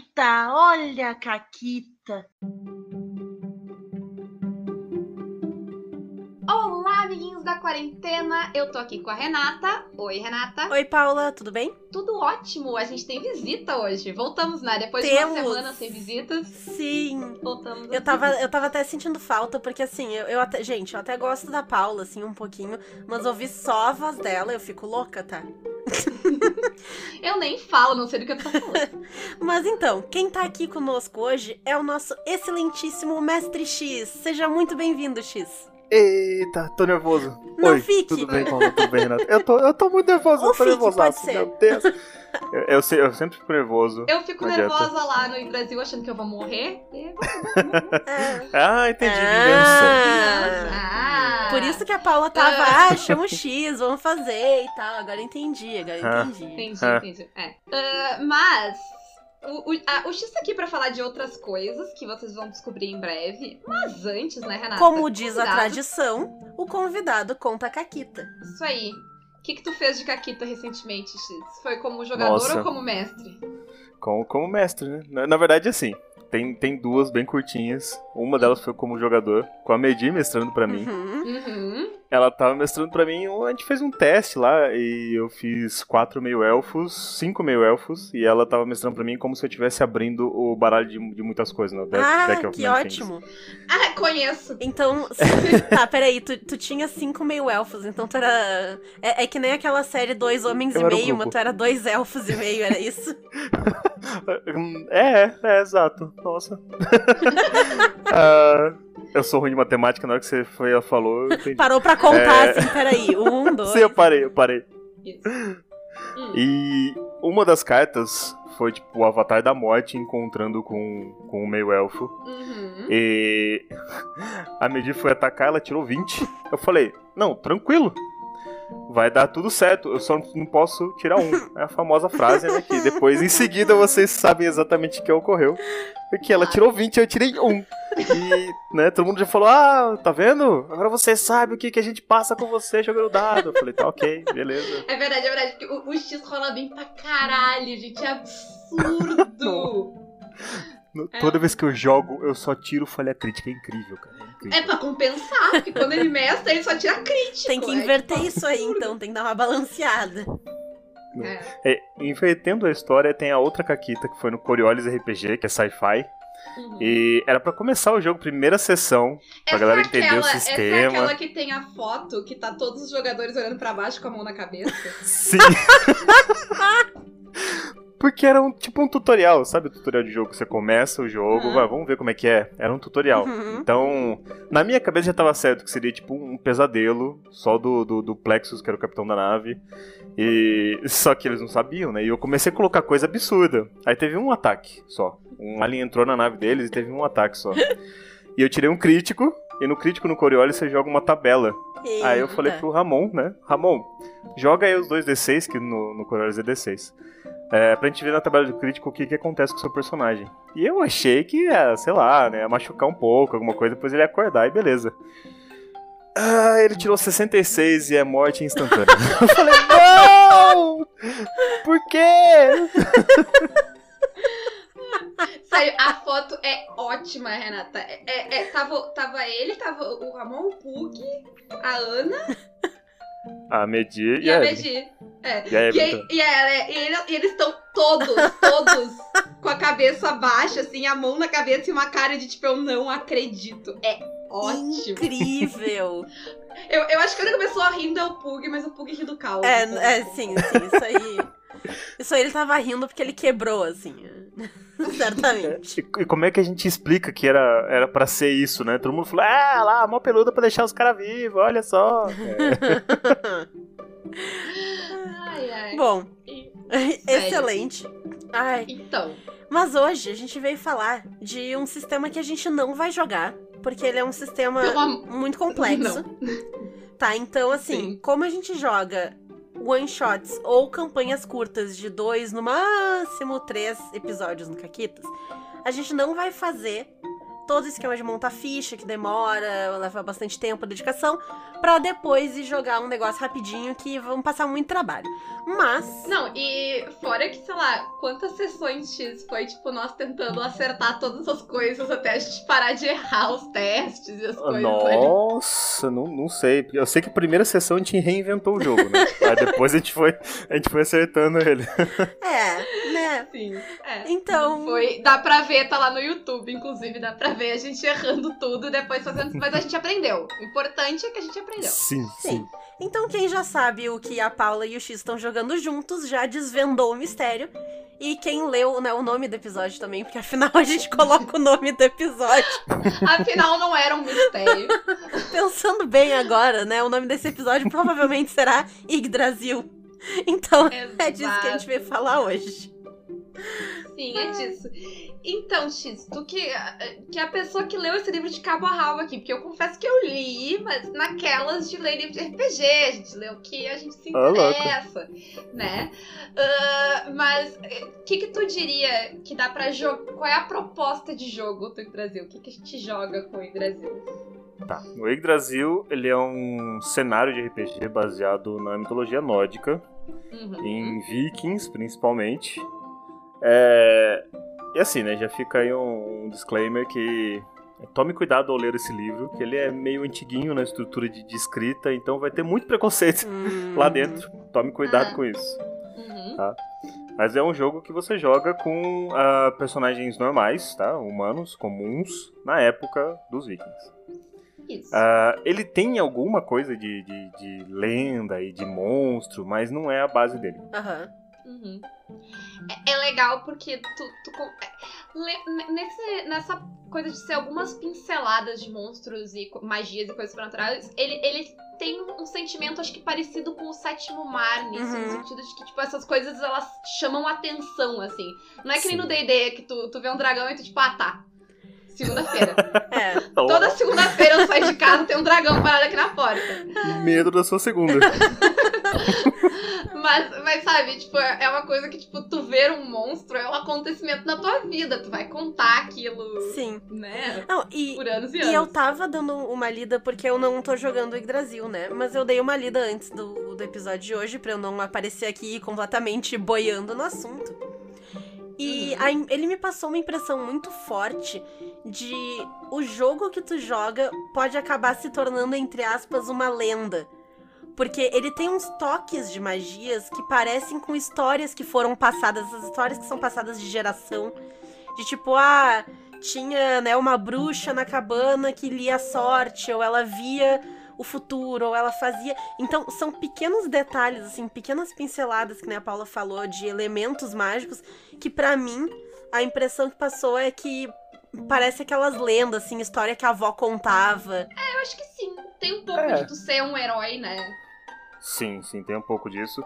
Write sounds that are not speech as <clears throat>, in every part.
Caquita, olha a Caquita. Olá, amiguinhos da quarentena. Eu tô aqui com a Renata. Oi, Renata. Oi, Paula, tudo bem? Tudo ótimo. A gente tem visita hoje. Voltamos, né? Depois Temos. de uma semana sem visitas, Sim. voltamos. Eu tava, eu tava até sentindo falta, porque assim, eu, eu até. Gente, eu até gosto da Paula, assim, um pouquinho, mas ouvir só a voz dela, eu fico louca, tá? Eu nem falo, não sei do que eu tô falando. <laughs> Mas então, quem tá aqui conosco hoje é o nosso excelentíssimo Mestre X. Seja muito bem-vindo, X. Eita, tô nervoso. Não Oi, fique. tudo bem, Paulo? Tudo bem, Renato? Eu tô, eu tô muito nervoso, Ou eu tô fique, nervosaço, pode ser. meu Deus. <laughs> Eu, eu, se- eu sempre fico nervoso. Eu fico nervosa lá no Brasil achando que eu vou morrer. <laughs> É. Ah, entendi, vingança. Ah. Por isso que a Paula tava, ah, chama o X, vamos fazer e tal. Agora entendi, agora Ah. entendi. Entendi, Ah. entendi. É. Ah, mas o, o, a- o X tá aqui pra falar de outras coisas que vocês vão descobrir em breve. Mas antes, né, Renata? Como diz a tradição, o convidado conta a Caquita. Isso aí. O que, que tu fez de Caquita recentemente, X? Foi como jogador Nossa. ou como mestre? Como, como mestre, né? Na, na verdade, assim, tem, tem duas bem curtinhas. Uma delas foi como jogador, com a Medi mestrando pra mim. Uhum. Uhum. Ela tava mestrando pra mim, a gente fez um teste lá e eu fiz quatro meio-elfos, cinco meio-elfos, e ela tava mestrando pra mim como se eu estivesse abrindo o baralho de, de muitas coisas, né? Ah, Deck of que Many Things. ótimo. Ah, conheço. Então, <laughs> tá, peraí, tu, tu tinha cinco meio elfos, então tu era. É, é que nem aquela série Dois Homens Eu e Meio, mas tu era dois elfos e meio, era isso? <laughs> Hum, É, é, exato. Nossa. <laughs> Ah, eu sou ruim de matemática, na hora que você foi, ela falou. Parou pra contar, É. assim, peraí. Um, <laughs> dois. Sim, eu parei, eu parei. Hum. E uma das cartas foi, tipo, o Avatar da Morte encontrando com, com o meio-elfo. Uhum. E <laughs> a Medi foi atacar, ela tirou 20. Eu falei, não, tranquilo. Vai dar tudo certo, eu só não posso tirar um. É a famosa frase, né? Que depois, em seguida, vocês sabem exatamente o que ocorreu. Porque ela tirou 20 e eu tirei um. E, né, todo mundo já falou: Ah, tá vendo? Agora você sabe o que, que a gente passa com você jogando dado. Eu falei: Tá ok, beleza. É verdade, é verdade. O, o X rola bem pra caralho, gente. É absurdo. <laughs> No- É. Toda vez que eu jogo, eu só tiro falha crítica. É incrível, cara. É. É pra compensar, porque quando ele mestra, ele só tira crítico. Tem que é inverter tipo isso aí, então, tem que dar uma balanceada. É. É, invertendo a história, tem a outra Caquita que foi no Coriolis RPG, que é sci-fi. Uhum. E era pra começar o jogo, primeira sessão, pra Essa galera é entender aquela- o Essa é sistema. aquela que tem a foto que tá todos os jogadores olhando pra baixo com a mão na cabeça. <laughs> Sim! <laughs> Porque era um, tipo um tutorial, sabe o tutorial de jogo? Você começa o jogo, Uhum. vai, vamos ver como é que é. Era um tutorial. Uhum. Então, na minha cabeça já tava certo que seria tipo um pesadelo, só do, do, do Plexus, que era o capitão da nave. E <laughs> só que eles não sabiam, né? E eu comecei a colocar coisa absurda. Aí teve um ataque só. Um alien entrou na nave deles e teve um ataque só. <laughs> E eu tirei um crítico, e no crítico no Coriolis você joga uma tabela. Aí eu falei Eita. pro Ramon, né? Ramon, joga aí os dois D6, que no, no Coriolis é D6. É, pra gente ver na tabela do crítico o que, que acontece com o seu personagem. E eu achei que ia, sei lá, né, ia machucar um pouco, alguma coisa, depois ele ia acordar e beleza. Ah, ele tirou 66 e é morte instantânea. <laughs> eu falei, não! Por quê? <laughs> Sério, a foto é ótima, Renata. É, é- é- tava, tava ele, tava o Ramon, o Pug, a Ana A Medir e, e, a a Medi. É. E a E, Everton. e, ela- e ele- e eles estão todos, todos com a cabeça baixa, assim, a mão na cabeça e uma cara de tipo, eu não acredito. É ótimo. Incrível. <laughs> Eu, eu acho que a única pessoa rindo é o Pug, mas o Pug ri do caos. É, assim. é, sim, sim, isso aí. Isso aí ele tava rindo porque ele quebrou, assim. <laughs> Certamente. E, e como é que a gente explica que era, era pra ser isso, né? Todo mundo falou, ah, lá, mó peluda pra deixar os caras vivos, olha só. <laughs> É. Ai, ai. Bom, <laughs> excelente. Ai, Então, mas hoje a gente veio falar de um sistema que a gente não vai jogar, porque ele é um sistema am- muito complexo. <laughs> Tá, então assim, Sim. como a gente joga one shots ou campanhas curtas de dois, no máximo três episódios no Caquitas, a gente não vai fazer todo o esquema de montar ficha, que demora, leva bastante tempo, dedicação, pra depois ir jogar um negócio rapidinho que vão passar muito trabalho. Mas. Não, e fora que, sei lá, quantas sessões X foi, tipo, nós tentando acertar todas as coisas até a gente parar de errar os testes e as coisas. ali. Nossa, não, não sei. Eu sei que a primeira sessão a gente reinventou o jogo, né? <laughs> Aí depois a gente foi, a gente foi acertando ele. É, né? Sim, é. Então. Foi, dá pra ver, tá lá no YouTube, inclusive, dá pra ver a gente errando tudo e depois fazendo. Mas a gente aprendeu. O importante é que a gente aprendeu. Sim, Sim. Então, quem já sabe o que a Paula e o X estão jogando juntos já desvendou o mistério. E quem leu né, o nome do episódio também, porque afinal a gente coloca o nome do episódio. <laughs> Afinal, não era um mistério. <laughs> Pensando bem agora, né? O nome desse episódio provavelmente será Yggdrasil. Então, <laughs> é disso que a gente veio falar hoje. Sim, é disso. Então, X, tu que, que é a pessoa que leu esse livro de cabo a rabo aqui, porque eu confesso que eu li, mas naquelas de ler livro de RPG, a gente lê o que a gente se louco. interessa, né? Ah, mas o que que tu diria que dá pra jogar? Qual é a proposta de jogo do Brasil? O que que a gente joga com o Brasil? Tá. O Yggdrasil, ele é um cenário de RPG baseado na mitologia nórdica, Uhum. em vikings, principalmente. É... E assim, né, já fica aí um, um disclaimer que tome cuidado ao ler esse livro, que ele é meio antiguinho na estrutura de, de escrita, então vai ter muito preconceito <laughs> Hum. lá dentro. Tome cuidado Ah. com isso. Uhum. Mas é um jogo que você joga com ah, personagens normais, tá? Humanos, comuns, na época dos vikings. Isso. Ah, ele tem alguma coisa de, de, de lenda e de monstro, mas não é a base dele. Aham. Uhum. É, é legal porque tu, tu é, le- nesse, nessa coisa de ser algumas pinceladas de monstros e magias e coisas sobrenaturais, ele, ele tem um sentimento, acho que parecido com o sétimo mar, nisso, Uhum. no sentido de que, tipo, essas coisas elas chamam atenção, assim. Não é que nem Sim. no DD que tu, tu vê um dragão e tu, tipo, ah, tá. Segunda-feira. <laughs> É. Toda segunda-feira eu saio de casa tem um dragão parado aqui na porta. Medo da sua segunda. <laughs> Mas, mas sabe, tipo, é uma coisa que, tipo, tu ver um monstro é um acontecimento na tua vida. Tu vai contar aquilo, Sim. né? Não, e, Por anos e E anos. eu tava dando uma lida porque eu não tô jogando Yggdrasil, né? Mas eu dei uma lida antes do, do episódio de hoje pra eu não aparecer aqui completamente boiando no assunto. E Uhum. a ele me passou uma impressão muito forte de o jogo que tu joga pode acabar se tornando, entre aspas, uma lenda. Porque ele tem uns toques de magias que parecem com histórias que foram passadas, essas histórias que são passadas de geração. De tipo, ah, tinha, né, uma bruxa na cabana que lia a sorte, ou ela via o futuro, ou ela fazia. Então, são pequenos detalhes, assim, pequenas pinceladas, que nem a Paula falou, de elementos mágicos, que pra mim, a impressão que passou é que parece aquelas lendas, assim, história que a avó contava. Eu acho que sim. Tem um pouco É. de tu ser um herói, né? Sim, sim, tem um pouco disso.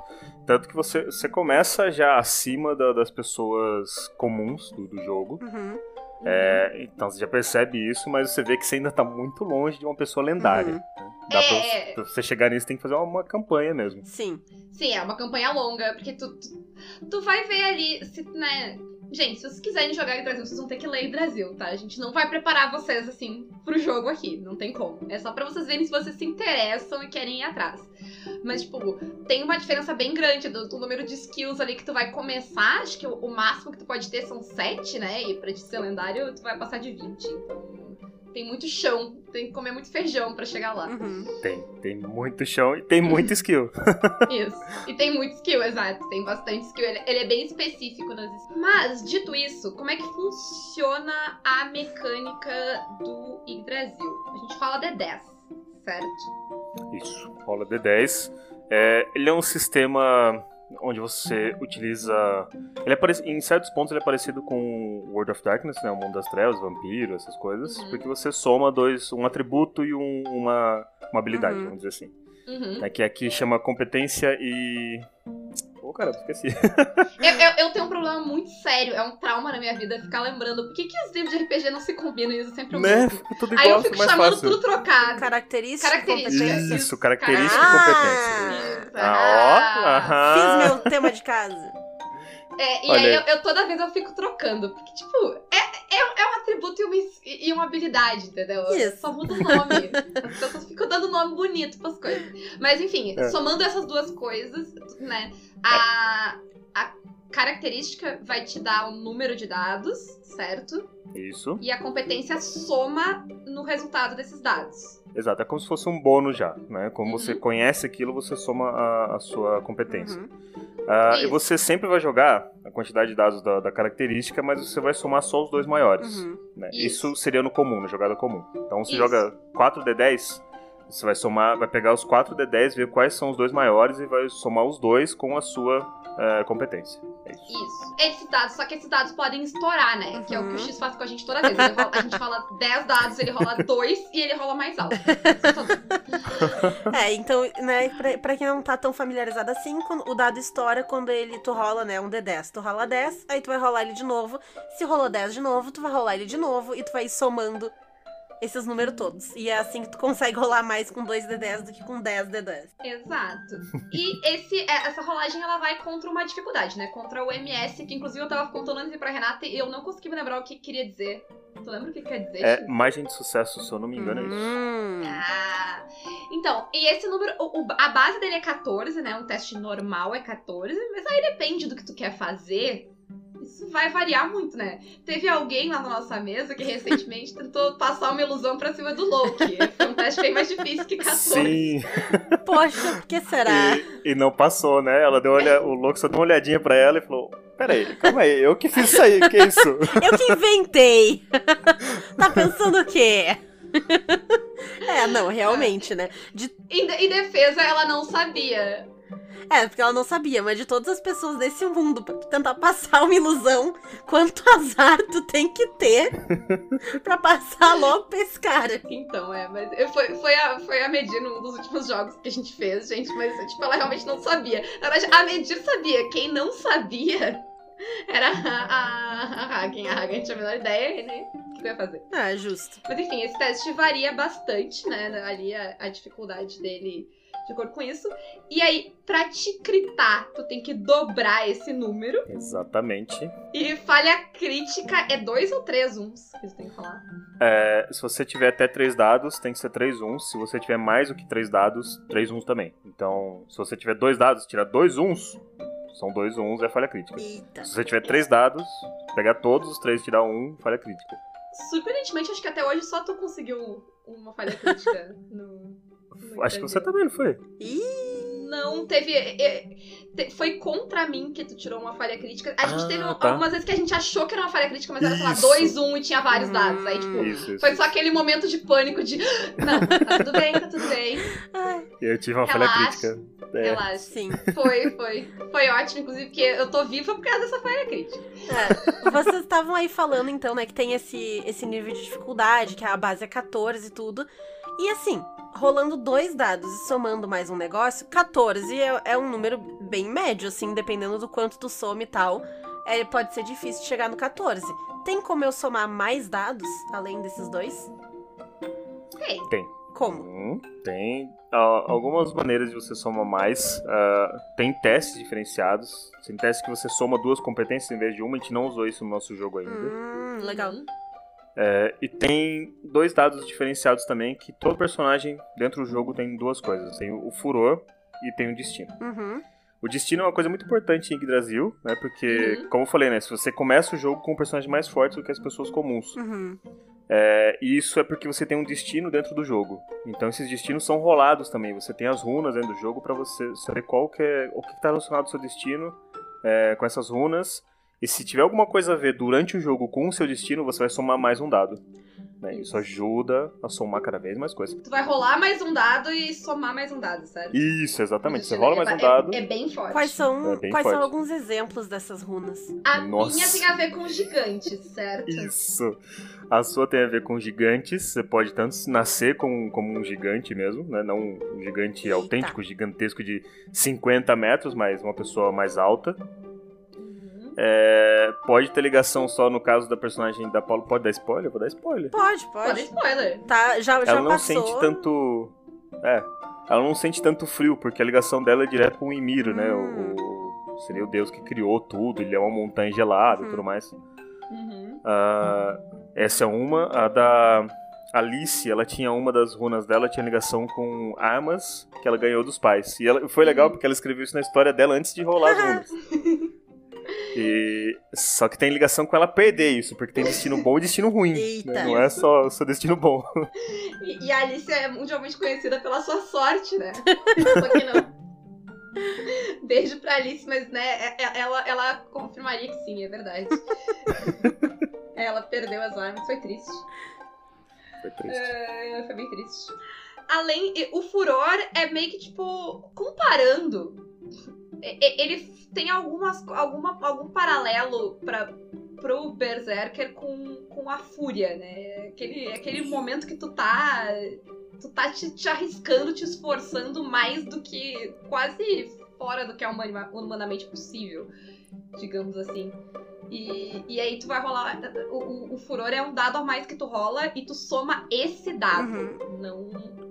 Tanto que você, você começa já acima da- das pessoas comuns do, do jogo. Uhum, É, então você já percebe isso, mas você vê que você ainda tá muito longe de uma pessoa lendária. Uhum. né? Dá pra, É. pra você chegar nisso, tem que fazer uma, uma campanha mesmo. Sim. Sim, é uma campanha longa, porque tu, tu, tu vai ver ali, se, né? Gente, se vocês quiserem jogar em Brasil, vocês vão ter que ler em Brasil, tá? A gente não vai preparar vocês, assim, pro jogo aqui. Não tem como. É só pra vocês verem se vocês se interessam e querem ir atrás. Mas, tipo, tem uma diferença bem grande do, do número de skills ali que tu vai começar. Acho que o, o máximo que tu pode ter são 7, né? E pra te ser lendário, tu vai passar de 20. Então, tem muito chão. Tem que comer muito feijão pra chegar lá. Uhum. Tem, tem muito chão e tem muita skill. <laughs> Isso. E tem muito skill, exato. Tem bastante skill. Ele, ele é bem específico nas skills. Mas, dito isso, como é que funciona a mecânica do Yggdrasil? A gente rola D10, certo? Isso, rola D10. É, ele é um sistema onde você utiliza. Ele é parec- Em certos pontos ele é parecido com World of Darkness, né? O mundo das trevas, vampiro, essas coisas. Uhum. Porque você soma dois, um atributo e um- uma, uma habilidade, Uhum. vamos dizer assim. Uhum. É que aqui chama competência e. Ô, caramba, esqueci. Eu, eu, eu tenho um problema muito sério, é um trauma na minha vida ficar lembrando por que, que os livros de RPG não se combinam e usam sempre o né? mesmo. Fica tudo Aí eu igual, fico chamando fácil. tudo trocado. Característica, Característica. competência. Isso, característica Ah! e competência. Isso. Ah, ó. Fiz meu tema de casa. É, e Olha aí eu, eu- toda vez eu fico trocando, porque, tipo, é, é, é um atributo e uma, e uma habilidade, entendeu? Isso. Só muda o nome. As pessoas ficam dando nome bonito pras coisas. Mas enfim, É. somando essas duas coisas, né? A, a característica vai te dar um número de dados, certo? Isso. E a competência soma no resultado desses dados. Exato, é como se fosse um bônus já, né? Como Uhum. você conhece aquilo, você soma a, a sua competência. Uhum. Ah, e você sempre vai jogar a quantidade de dados da, da característica, mas você vai somar só os dois maiores. Uhum. né? Isso. Isso. seria no comum, na jogada comum. Então você Isso. joga 4D10, você vai somar, vai pegar os 4D10, ver quais são os dois maiores e vai somar os dois com a sua eh, competência. É isso. Isso. Esses dados, só que esses dados podem estourar, né? Que é o que o Uhum. X faz com a gente toda vez. Rola- a gente fala 10 dados, ele rola 2 e ele rola mais alto. <laughs> É, então, né, pra, pra quem não tá tão familiarizado assim, quando- o dado estoura quando ele, tu rola, né, um D10. Tu rola 10, aí tu vai rolar ele de novo. Se rolou 10 de novo, tu vai rolar ele de novo e tu vai ir somando esses números todos. E é assim que tu consegue rolar mais com 2 D10 do que com 10 D10. Exato. E esse, é, essa rolagem ela vai contra uma dificuldade, né? Contra o MS, que inclusive eu tava contando antes pra Renata e eu não consegui me lembrar o que queria dizer. Tu lembra o que quer dizer? É margem de sucesso, se eu não me engano, é isso. Hum. Ah, então, e esse número, o- o- a base dele é 14, né? Um teste normal é 14, mas aí depende do que tu quer fazer. Isso vai variar muito, né? Teve alguém lá na nossa mesa que recentemente tentou passar uma ilusão pra cima do Loki. Foi um teste bem mais difícil que 14. Sim, Poxa, por que será? e, e não passou, né? Ela deu olha, o louco só deu uma olhadinha pra ela e falou: Peraí, calma aí, eu que fiz isso aí, que é isso? Eu que inventei! tá pensando o quê? é, não, realmente, né? De Em, de- em defesa, ela não sabia. É, porque ela não sabia, mas de todas as pessoas desse mundo, pra tentar passar uma ilusão, quanto <laughs> azar tu tem que ter pra passar logo pra esse cara. Então, é, mas eu- foi, foi, a, foi a Medir num dos últimos jogos que a gente fez, gente, mas tipo, ela realmente não sabia. Na verdade, a Medir sabia, quem não sabia era a, a, Hagen. A Hagen tinha a menor ideia, né? O que ia fazer? Ah, justo. Mas enfim, esse teste varia bastante, né? Ali a, a dificuldade dele de acordo com isso. E aí, pra te critar, tu tem que dobrar esse número. Exatamente. E falha crítica é dois ou três uns que tu tem que falar. É, se você tiver até três dados, tem que ser três uns. Se você tiver mais do que três dados, três uns também. Então, se você tiver dois dados, tirar dois uns, são dois uns, é falha crítica. Eita. Se você tiver três dados, pegar todos os três e tirar um, falha crítica. Surpreendentemente, acho que até hoje só tu conseguiu uma falha crítica <laughs> no. Acho que você também, não foi? Ih, Não, teve. é, te- Foi contra mim que tu tirou uma falha crítica. A gente Ah, teve tá. algumas vezes que a gente achou que era uma falha crítica, mas era, sei lá, Isso. 2, 1 um, e tinha vários dados. Aí, tipo, Isso, isso. foi só aquele momento de pânico de. Não, tá tudo bem, tá tudo bem. ai, Eu tive uma falha Relaxa. crítica. É. Relaxa. sim. Foi, foi. Foi ótimo, inclusive, porque eu tô viva por causa dessa falha crítica. É, vocês estavam aí falando, então, né, que tem esse, esse nível de dificuldade, que a base é 14 e tudo. E assim, rolando dois dados e somando mais um negócio, 14 é, é um número bem médio, assim, dependendo do quanto tu soma e tal. É, pode ser difícil de chegar no 14. Tem como eu somar mais dados, além desses dois? Ei, Como? Hum, tem ah, algumas maneiras de você somar mais. Ah, tem testes diferenciados. Tem testes que você soma duas competências em vez de uma. A gente não usou isso no nosso jogo ainda. Hum, legal. É, e tem dois dados diferenciados também, que todo personagem dentro do jogo tem duas coisas. Tem o furor e tem o destino. Uhum. O destino é uma coisa muito importante em Yggdrasil, né? Porque, Uhum. como eu falei, né? Se você começa o jogo com um personagem mais forte do que as pessoas comuns. Uhum. É, e isso é porque você tem um destino dentro do jogo. Então esses destinos são rolados também. Você tem as runas dentro do jogo para você saber qual que é, o que está relacionado ao seu destino é, com essas runas. E se tiver alguma coisa a ver durante o jogo com o seu destino, você vai somar mais um dado. né? Isso ajuda a somar cada vez mais coisas. Tu vai rolar mais um dado e somar mais um dado, certo? Isso, exatamente. Você rola é mais um ba- é- dado. É, bem forte. Quais são, É bem quais são forte. alguns exemplos dessas runas? A Nossa. minha tem a ver com gigantes, certo? Isso. A sua tem a ver com gigantes. Você pode tanto nascer como, como um gigante mesmo, né? Não um gigante Eita. autêntico, gigantesco de 50 metros, mas uma pessoa mais alta. Uhum. É, pode ter ligação só no caso da personagem da Paulo. Pode dar spoiler? Vou dar spoiler. Pode, Pode pode. spoiler. Tá, já, já Ela não passou. sente tanto. É. Ela não sente tanto frio, porque a ligação dela é direto com o Ymir, né? Hum. O, o- seria o deus que criou tudo, ele é uma montanha gelada Uhum. e tudo mais. Uhum. Ah, Essa é uma. A da Alice, ela tinha uma das runas dela, tinha ligação com armas que ela ganhou dos pais. E ela, foi legal porque ela escreveu isso na história dela antes de rolar as <laughs> runas. E, só que tem ligação com ela perder isso, porque tem destino bom e destino ruim. Eita. né? Não é só, só destino bom. E, e a Alice é mundialmente conhecida pela sua sorte, né? Só que não. Beijo pra Alice, mas né, é- é- ela, ela confirmaria que sim, é verdade. ela perdeu as armas, foi triste. Foi triste. É, foi bem triste. Além, e- o furor é meio que tipo, comparando. Ele tem algumas, alguma, algum paralelo pra, pro Berserker com, com a fúria, né? Aquele, aquele momento que tu tá. Tu tá te, te arriscando, te esforçando mais do que. quase fora do que é humanamente possível, digamos assim. E, e aí tu vai rolar. O, o, o furor é um dado a mais que tu rola e tu soma esse dado. Uhum. Não.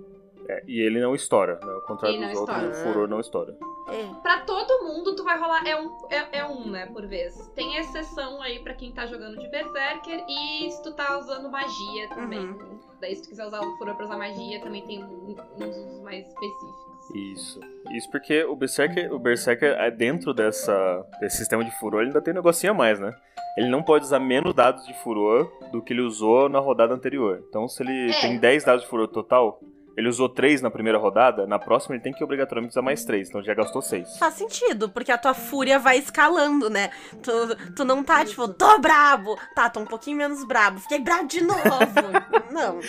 É, e ele não estoura, né? Ao contrário dos outros, estoura. o furor não estoura. É. Pra todo mundo, tu vai rolar. É um, é, é um, né, por vez. Tem exceção aí pra quem tá jogando de Berserker e se tu tá usando magia também. Daí, se tu quiser usar o furor pra usar magia, também tem um- uns usos mais específicos. Isso. Isso porque o Berserker, o Berserker é dentro dessa, desse sistema de furor, ele ainda tem um negocinho a mais, né? Ele não pode usar menos dados de furor do que ele usou na rodada anterior. Então, se ele É. tem 10 dados de furor total, ele usou 3 na primeira rodada, na próxima ele tem que obrigatoriamente usar mais 3, então já gastou 6. Faz sentido, porque a tua fúria vai escalando, né? Tu, tu não tá, tipo, tô brabo. Tá, tô um pouquinho menos brabo. Fiquei brabo de novo. <laughs> não.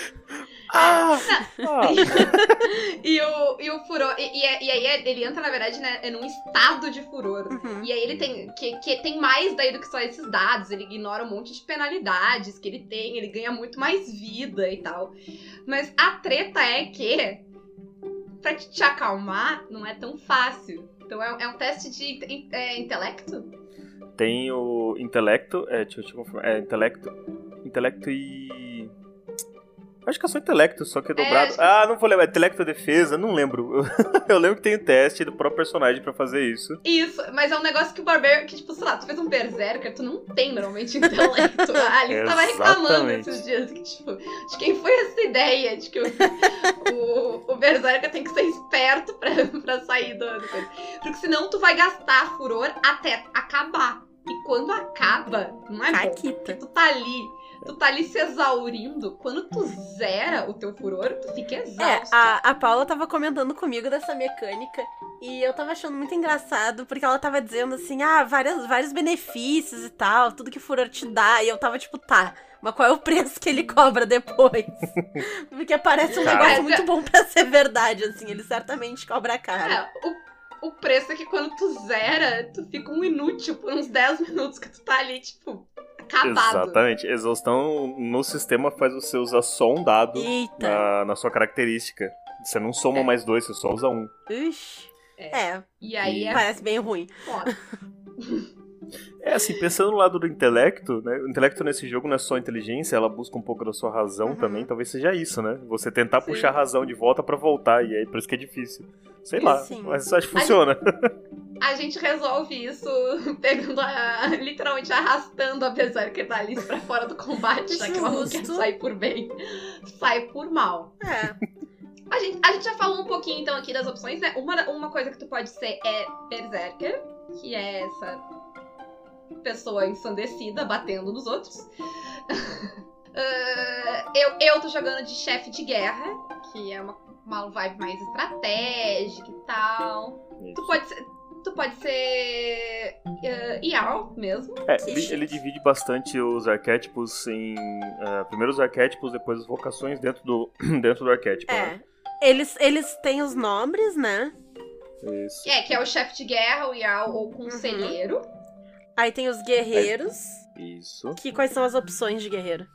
Ah! ah. <laughs> E o, e o furor. E, e, e aí ele entra, na verdade, né, é num estado de furor. Uhum. E aí ele tem. Que, que tem mais daí do que só esses dados. Ele ignora um monte de penalidades que ele tem, ele ganha muito mais vida e tal. Mas a treta é que. Pra te, te acalmar, não é tão fácil. Então é, é um teste de é, intelecto? Tem o intelecto, é, deixa eu te confirmar, é intelecto, intelecto e... Acho que é só intelecto, só que é dobrado. acho que- Ah, não vou lembrar, intelecto ou defesa, não lembro. <laughs> eu lembro que tem o teste do próprio personagem pra fazer isso. Isso, mas é um negócio que o Barbeiro, que tipo, sei lá, tu fez um berserker, tu não tem normalmente intelecto. <laughs> A Alice tava reclamando esses dias, que tipo, de quem foi essa ideia de que o, o, o berserker tem que ser esperto pra, pra sair do, do coisa. Porque senão tu vai gastar furor até acabar. E quando acaba, não é bom. Porque Caquita. tu tá ali, tu tá ali se exaurindo. Quando tu zera o teu furor, tu fica É, exausto. a, a Paula tava comentando comigo dessa mecânica e eu tava achando muito engraçado porque ela tava dizendo assim, ah, várias, vários benefícios e tal, tudo que furor te dá. E eu tava tipo, tá, mas qual é o preço que ele <laughs> cobra depois? <laughs> porque parece um Cara. negócio muito bom pra ser verdade, assim, ele certamente cobra caro. É, o, o preço é que quando tu zera, tu fica um inútil por uns 10 minutos que tu tá ali, tipo, acabado. Exatamente. Exaustão no sistema faz você usar só um dado na, na sua característica. Você não soma É. mais dois, você só usa um. Ixi. É. É, E aí é parece bem ruim. <laughs> É assim, pensando no lado do intelecto, né? O intelecto nesse jogo não é só inteligência, ela busca um pouco da sua razão Uhum. também. Talvez seja isso, né? Você tentar Sim. puxar a razão de volta pra voltar, e aí por isso que é difícil. Sei lá, Sim. mas acho que funciona. A gente resolve isso <laughs> pegando a. literalmente arrastando a Berserker da Alice pra fora do combate, já que ela não quer sair por bem. Sai por mal. É. A gente, a gente já falou um pouquinho então aqui das opções, né? Uma, uma coisa que tu pode ser é Berserker, que é essa pessoa ensandecida batendo nos outros. <laughs> Ah, eu, eu tô jogando de chefe de guerra, que é uma, uma vibe mais estratégica e tal. Tu pode ser. Tu pode ser. Uh, mesmo. É, ele, ele divide bastante os arquétipos em. eh, primeiro os arquétipos, depois as vocações dentro do, <clears throat> dentro do arquétipo. né? É. Eles, eles têm os nomes, né? Isso. É, que é o chefe de guerra, o Jarl ou o conselheiro. Aí tem os guerreiros. Isso. Que quais são as opções de guerreiro?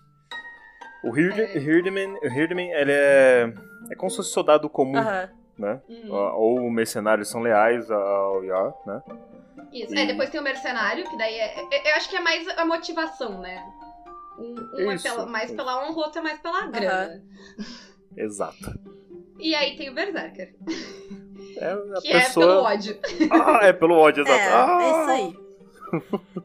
O Hird- Hirdman, o Hirdman, ele é. É como se fosse soldado comum, né? Hum, Ou mercenários são leais ao Yar, né? Isso. E- É, depois tem o mercenário, que daí é. é- Eu acho que é mais a motivação, né? Um, um é Isso, pela- mais isso. pela honra, o outro é mais pela grana. Exato. E aí tem o Berserker, É a que é pessoa. pelo ódio. Ah, é pelo ódio, exato. É, ah! é isso aí.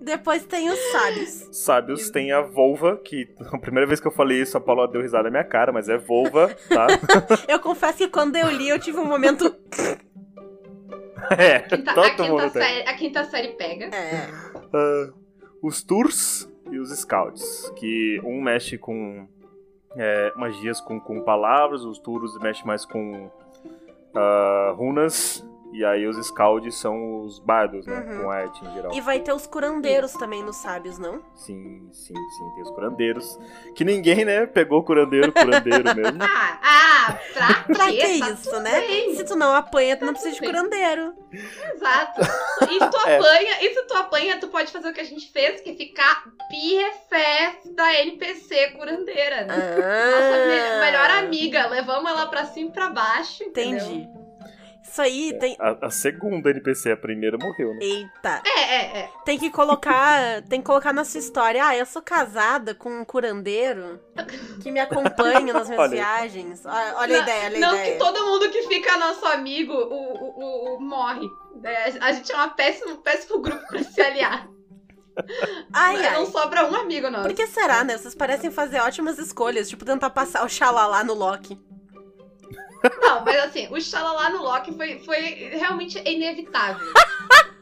Depois tem os sábios. Sábios tem a Volva, que <laughs> a primeira vez que eu falei isso, a Paula deu risada na minha cara, mas é Volva, tá? <laughs> Eu confesso que quando eu li, eu tive um momento. <laughs> é, Quinta- a, todo quinta mundo tem. série, a quinta série pega. É. Ah, os Tours e os Scouts, que um mexe com é, magias com, com palavras, os Tours mexe mais com ah, runas, e aí os Scouts são os bardos, né? Uhum. Com arte em geral. E vai ter os curandeiros também nos sábios, não? Sim, sim, sim, tem os curandeiros. Que ninguém, né, pegou curandeiro, curandeiro mesmo. <laughs> Ah, ah, pra, <laughs> Pra que Tá isso, né? bem. Se tu não apanha, tu não precisa de bem. curandeiro. Exato. E se tu <laughs> É. apanha, e se tu apanha, tu pode fazer o que a gente fez, que é ficar PFF da NPC curandeira, né? Nossa me- melhor Ah, amiga, levamos ela pra cima e pra baixo. entendeu? Isso aí tem. A, a segunda NPC, a primeira morreu, né? Eita. É, é, é. Tem que colocar. <laughs> Tem que colocar na sua história. Ah, eu sou casada com um curandeiro que me acompanha nas <laughs> minhas Olha viagens. Ah, Olha a Não- ideia, olha a Não ideia. que todo mundo que fica nosso amigo o, o, o- o- morre. É, A gente é um péssimo, péssimo grupo pra se aliar. Ai, Não ai. sobra um amigo nosso. Por que será, né? Vocês parecem fazer ótimas escolhas, tipo tentar passar o xalala no Loki. Não, mas assim, o xalalá no Loki foi, foi realmente inevitável.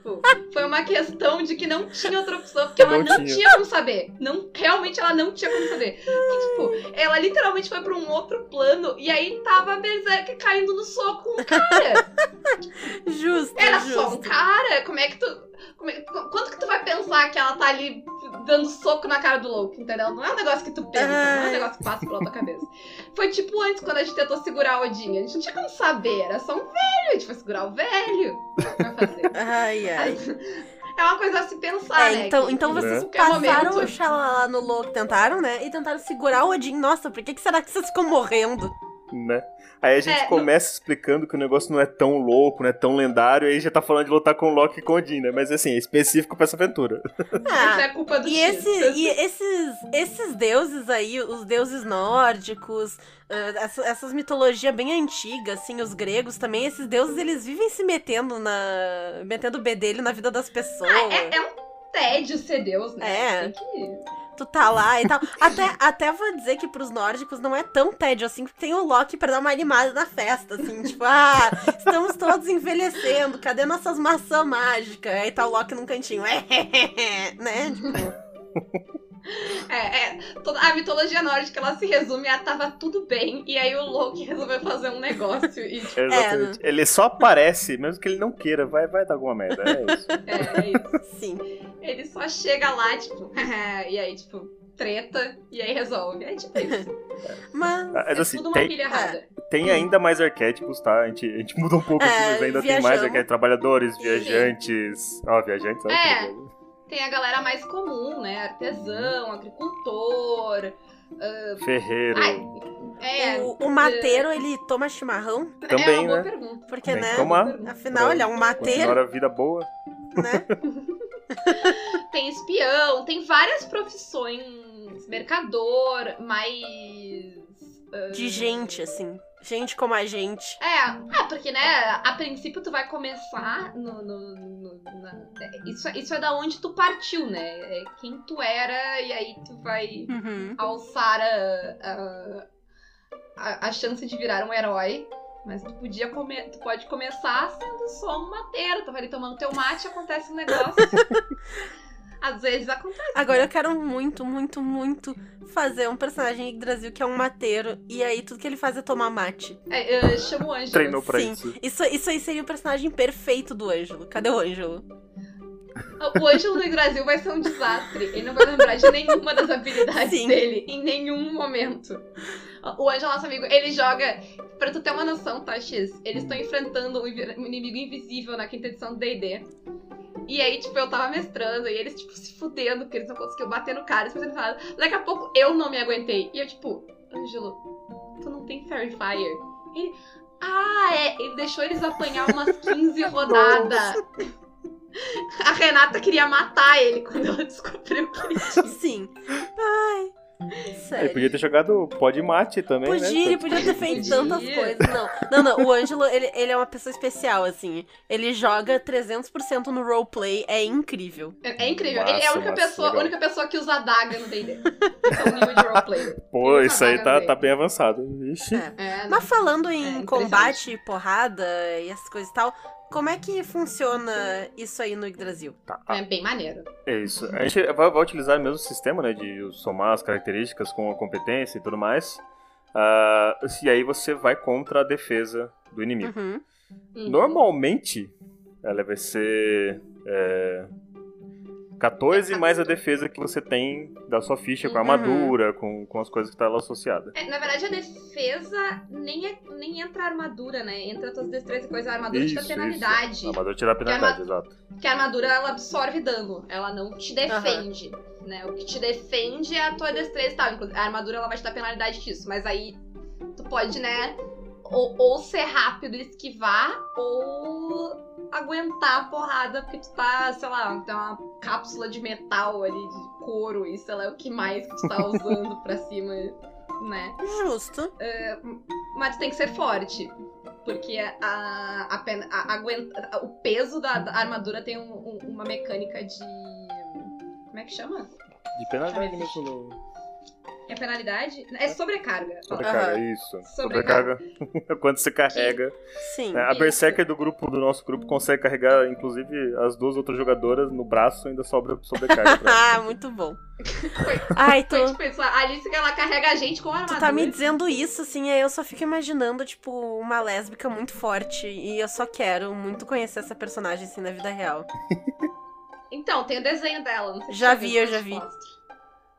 Tipo, foi uma questão de que não tinha outra opção, porque ela Não não, tinha. tinha. como saber. Não, realmente ela não tinha como saber. Porque, tipo, ela literalmente foi pra um outro plano e aí tava a Berserk caindo no soco com um cara. Justo, Era justo. só um cara. Como é que tu. como é- qu- quanto que tu vai pensar que ela tá ali dando soco na cara do louco, entendeu? Não é um negócio que tu pensa, não é um negócio que passa pela tua cabeça. Foi tipo antes, quando a gente tentou segurar o Odin. A gente não tinha como saber, era só um velho. A gente foi segurar o velho. Vai fazer. Ai, ai. É uma coisa a se pensar, É, né? então, que- então que vocês qualquer passaram momento- o xalala no Loki, tentaram, né? E tentaram segurar o Odin. Nossa, por que, que será que vocês ficam morrendo? né? Aí a gente É, começa explicando que o negócio não é tão louco, não é tão lendário, aí já tá falando de lutar com o Loki e com o Odin, né? Mas assim, é específico pra essa aventura. Isso Ah, é culpa do E, esse, e esses, esses deuses aí, os deuses nórdicos, essa- essas mitologias bem antigas, assim, os gregos também, esses deuses, eles vivem se metendo na. metendo o bedelho na vida das pessoas. Ah, é, é um tédio ser Deus, né? É. Tem que... Tu tá lá e tal. <laughs> Até, até vou dizer que pros nórdicos não é tão tédio assim, porque tem o Loki pra dar uma animada na festa, assim, tipo, ah, estamos todos envelhecendo, cadê nossas maçãs mágicas? Aí tá o Loki num cantinho, <laughs> né? Tipo, É, é, toda a mitologia nórdica, ela se resume a tava tudo bem, e aí o Loki <laughs> resolveu fazer um negócio e, tipo, Exatamente. Ele só aparece, mesmo que ele não queira, vai, vai dar alguma merda. É isso. <laughs> é, é isso. sim. Ele só chega lá, tipo, <laughs> e aí, tipo, treta, e aí resolve. É tipo isso. Mas. Mas é assim, tudo uma tem, pilha errada. tem ainda mais arquétipos, tá? A gente, a gente mudou um pouco É, aqui, mas ainda tem mais viajamos. arquétipos. Trabalhadores, viajantes. Ó, viajantes, ó. É. Tem a galera mais comum, né? Artesão, agricultor. Ferreiro. Ai, é. O, o mateiro, ele toma chimarrão? é Também, uma boa né? pergunta. Porque, que né? tomar. Afinal, ele é um mateiro, Continuar a vida boa. né? <laughs> Tem espião, tem várias profissões. Mercador, mais. De gente, assim. Gente como a gente. É, ah, porque, né, a princípio tu vai começar no. no- no- na- isso, isso é da onde tu partiu, né? É quem tu era, e aí tu vai Uhum. alçar a, a, a, chance de virar um herói. Mas tu podia come, tu pode começar sendo só um mateiro, tu vai ali tomando teu mate e acontece um negócio. <laughs> Às vezes acontece. Agora eu quero muito, muito, muito fazer um personagem Yggdrasil que é um mateiro. E aí tudo que ele faz é tomar mate. É, eu chamo o Ângelo. Treinou pra Sim. isso. Isso, isso aí seria o personagem perfeito do Ângelo. Cadê o Ângelo? O Ângelo no Brasil vai ser um desastre. Ele não vai lembrar de nenhuma das habilidades Sim. dele em nenhum momento. O Ângelo, nosso amigo, ele joga. Pra tu ter uma noção, tá, X? Eles estão enfrentando um inimigo invisível na quinta edição do DD. E aí, tipo, eu tava mestrando e eles, tipo, se fudendo, porque eles não conseguiam bater no cara, eles nada. Daqui a pouco eu não me aguentei. E eu, tipo, Ângelo, tu não tem Fairy Fire? Ele. Ah, é. Ele deixou eles apanhar umas <laughs> 15 rodadas. A Renata queria matar ele quando ela descobriu que ele tinha. Sim. Ai. sério. Ele podia ter jogado pó de mate também, Podia, né? ele podia ter feito Podia. tantas coisas. Não, não, não. O Ângelo, ele, ele é uma pessoa especial, assim. Ele joga 300% no roleplay, é incrível. É, é incrível. Massa, ele é a única massa, pessoa, legal. única pessoa que usa adaga no D&D. Esse é o nível de roleplay. Pô, Ele isso aí tá, tá bem avançado. Ixi. É. É, Mas falando É, em interessante. combate, e porrada e essas coisas e tal, como é que funciona isso aí no Yggdrasil? Tá. é bem maneiro. É isso. A gente vai, vai utilizar o mesmo sistema, né? De somar as características com a competência e tudo mais. Ah, e aí você vai contra a defesa do inimigo. Uhum. Uhum. Normalmente, ela vai ser. É, 14 mais a defesa que você tem da sua ficha com a Uhum. armadura, com, com as coisas que tá lá associada. É, na verdade, a defesa nem, é, nem entra a armadura, né? Entra tuas destrezas e coisas. A armadura te dá Isso, penalidade. isso. A armadura tira a penalidade, exato. Porque a armadura, ela absorve dano. Ela não te defende. Né? O que te defende é a tua destreza e tal. Inclusive, a armadura, ela vai te dar penalidade disso. Mas aí, tu pode, né? Ou, ou ser rápido e esquivar, ou aguentar a porrada, porque tu tá, sei lá, tem uma cápsula de metal ali, de couro, e sei lá o que mais que tu tá <laughs> usando pra cima, né? Justo. Mas tu tem que ser forte. Porque a, a, pena- a- aguenta, a- o peso da, da armadura tem um- um- uma mecânica de. Como é que chama? De penalidade mesmo. É penalidade? É sobrecarga. Sobrecarga, Aham. isso. Sobrecarga. Sobrecarga. <laughs> Quando você carrega. Sim. né? A. Berserker do grupo, do nosso grupo, consegue carregar, inclusive, as duas outras jogadoras no braço ainda sobra sobrecarga. Ah, <laughs> muito bom. Ai, tu, Foi tipo isso, a Alice ela carrega a gente com a tu armadura. tá me dizendo isso, assim, aí eu só fico imaginando, tipo, uma lésbica muito forte. E eu só quero muito conhecer essa personagem, assim, na vida real. Então, tem o desenho dela. Não sei se Já você vi, eu já vi.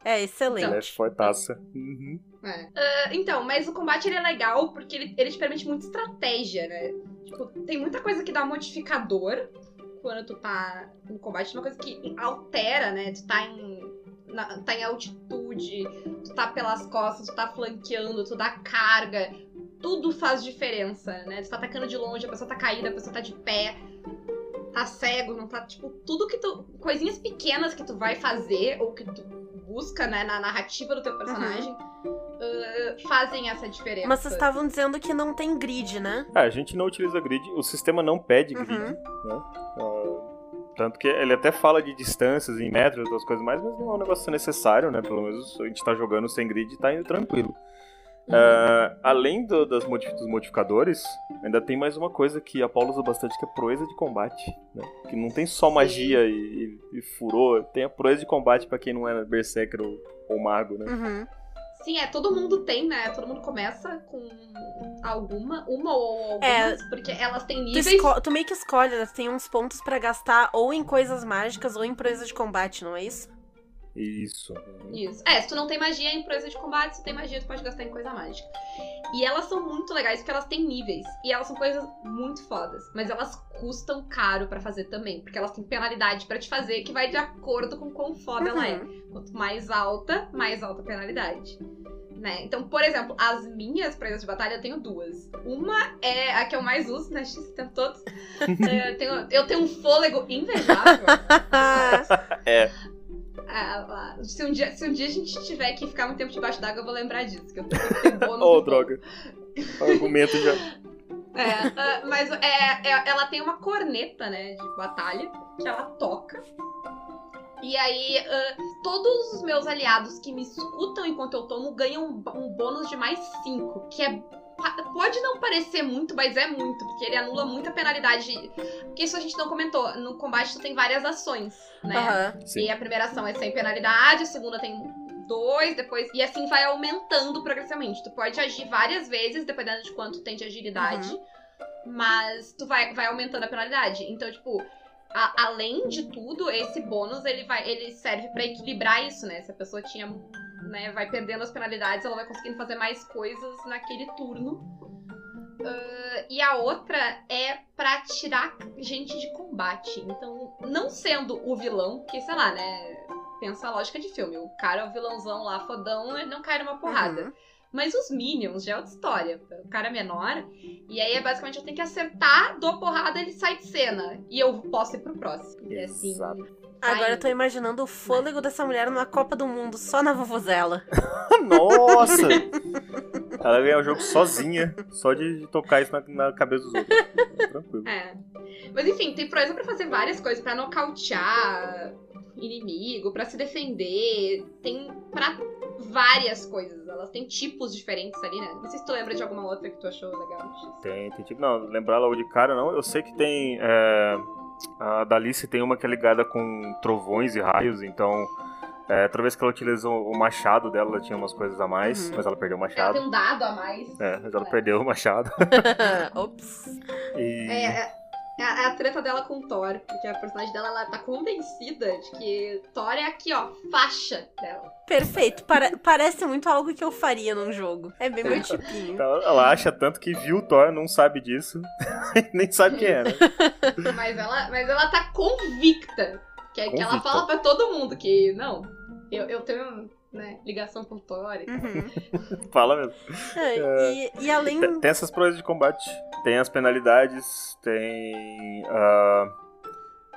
É Ela é excelente. fortaça. Uhum. É. Ah, então, mas o combate ele é legal porque ele, ele te permite muita estratégia, né? Tipo, tem muita coisa que dá modificador quando tu tá no combate, uma coisa que altera, né? Tu tá em, na- tá em altitude, tu tá pelas costas, tu tá flanqueando, tu dá carga. Tudo faz diferença, né? Tu tá atacando de longe, a pessoa tá caída, a pessoa tá de pé, tá cego, não tá. Tipo, tudo que tu. Coisinhas pequenas que tu vai fazer, ou que tu busca, né, na narrativa do teu personagem, ah, fazem essa diferença. Mas vocês estavam dizendo que não tem grid, né? Ah, a gente não utiliza grid, o sistema não pede grid, Uhum. né? Ah, tanto que ele até fala de distâncias em metros e outras coisas mais, mas não é um negócio necessário, né? Pelo menos a gente tá jogando sem grid e tá indo tranquilo. Ah, além do- das dos modificadores, ainda tem mais uma coisa que a Paula usa bastante, que é proeza de combate. Né? Que não tem só magia e, e, e furor, tem a proeza de combate pra quem não é berserker ou, ou mago, né? Uhum. Sim, é, todo mundo tem, né? Todo mundo começa com alguma, uma ou É. algumas, porque elas têm Tu, níveis. esco- tu meio que escolhe? Tu tem uns pontos pra gastar ou em coisas mágicas ou em proeza de combate, não é isso? Isso. Isso. É, se tu não tem magia em proeza de combate, se tu tem magia, tu pode gastar em coisa mágica. E elas são muito legais porque elas têm níveis. E elas são coisas muito fodas. Mas elas custam caro pra fazer também. Porque elas têm penalidade pra te fazer que vai de acordo com quão foda ela é. Uhum. Quanto mais alta, mais alta a penalidade. Né? Então, por exemplo, as minhas presas de batalha eu tenho duas. Uma é a que eu mais uso, né, X, o tempo todo. <laughs> É, eu, tenho, eu tenho um fôlego invejável. <laughs> É. Ah, lá. se, um dia, se um dia a gente tiver que ficar muito tempo debaixo d'água, eu vou lembrar disso. Que eu tenho. Oh, <laughs> droga. Argumento já. <laughs> É, ah, mas é, é- ela tem uma corneta, né, de batalha, que ela toca. E aí, ah, todos os meus aliados que me escutam enquanto eu tomo ganham um, um bônus de mais 5, que é. Pode não parecer muito, mas é muito, porque ele anula muita penalidade. Porque isso a gente não comentou. No combate tu tem várias ações, né? Aham. Sim. E a primeira ação é sem penalidade, a segunda tem dois, depois. E assim vai aumentando progressivamente. Tu pode agir várias vezes, dependendo de quanto tem de agilidade. Mas tu vai, vai aumentando a penalidade. Então, tipo, a- além de tudo, esse bônus ele vai, ele serve pra equilibrar isso, né? Se a pessoa tinha. Né, vai perdendo as penalidades, ela vai conseguindo fazer mais coisas naquele turno. Ah, e a outra é pra tirar gente de combate. Então, não sendo o vilão, porque, sei lá, né? Pensa a lógica de filme. O cara é o vilãozão lá, fodão, ele não cai numa porrada. Uhum. Mas os Minions já é outra história. O cara é menor. E aí é basicamente eu tenho que acertar, dou a porrada, ele sai de cena. E eu posso ir pro próximo. E assim. Exato. Agora eu tô imaginando o fôlego dessa mulher numa Copa do Mundo, só na vovozela. <laughs> Nossa! <laughs> Ela ganha o jogo sozinha, só de de tocar isso na, na cabeça dos outros. <laughs> Tranquilo. É. Mas enfim, tem proeza pra fazer várias coisas, pra nocautear inimigo, pra se defender, tem pra várias coisas. Elas têm tipos diferentes ali, né? Não sei se tu lembra de alguma outra que tu achou legal. Tem, tem tipo. Não, lembrar logo de cara, não. Eu sei que tem. é, a Dalice tem uma que é ligada com trovões e raios, então. É, toda vez que ela utiliza o machado dela, ela tinha umas coisas a mais, Uhum. mas ela perdeu o Ela machado. tem um dado a mais. É, mas ela É. perdeu o machado. <laughs> Ops. E. É, é, é a, é a treta dela com Thor, porque a personagem dela ela tá convencida de que Thor é aqui, ó, faixa dela. Perfeito. Pare- parece muito algo que eu faria num jogo. É bem meu tipinho. Ela acha tanto que viu o Thor, não sabe disso. <laughs> Nem sabe quem é, né? <laughs> Mas ela, mas ela tá convicta. Que, é que ela fala pra todo mundo que, não, eu, eu tenho né, ligação com Thor. Uhum. <laughs> Fala mesmo. É, e, e além. Tem, tem essas proezas de combate, tem as penalidades, tem. ah,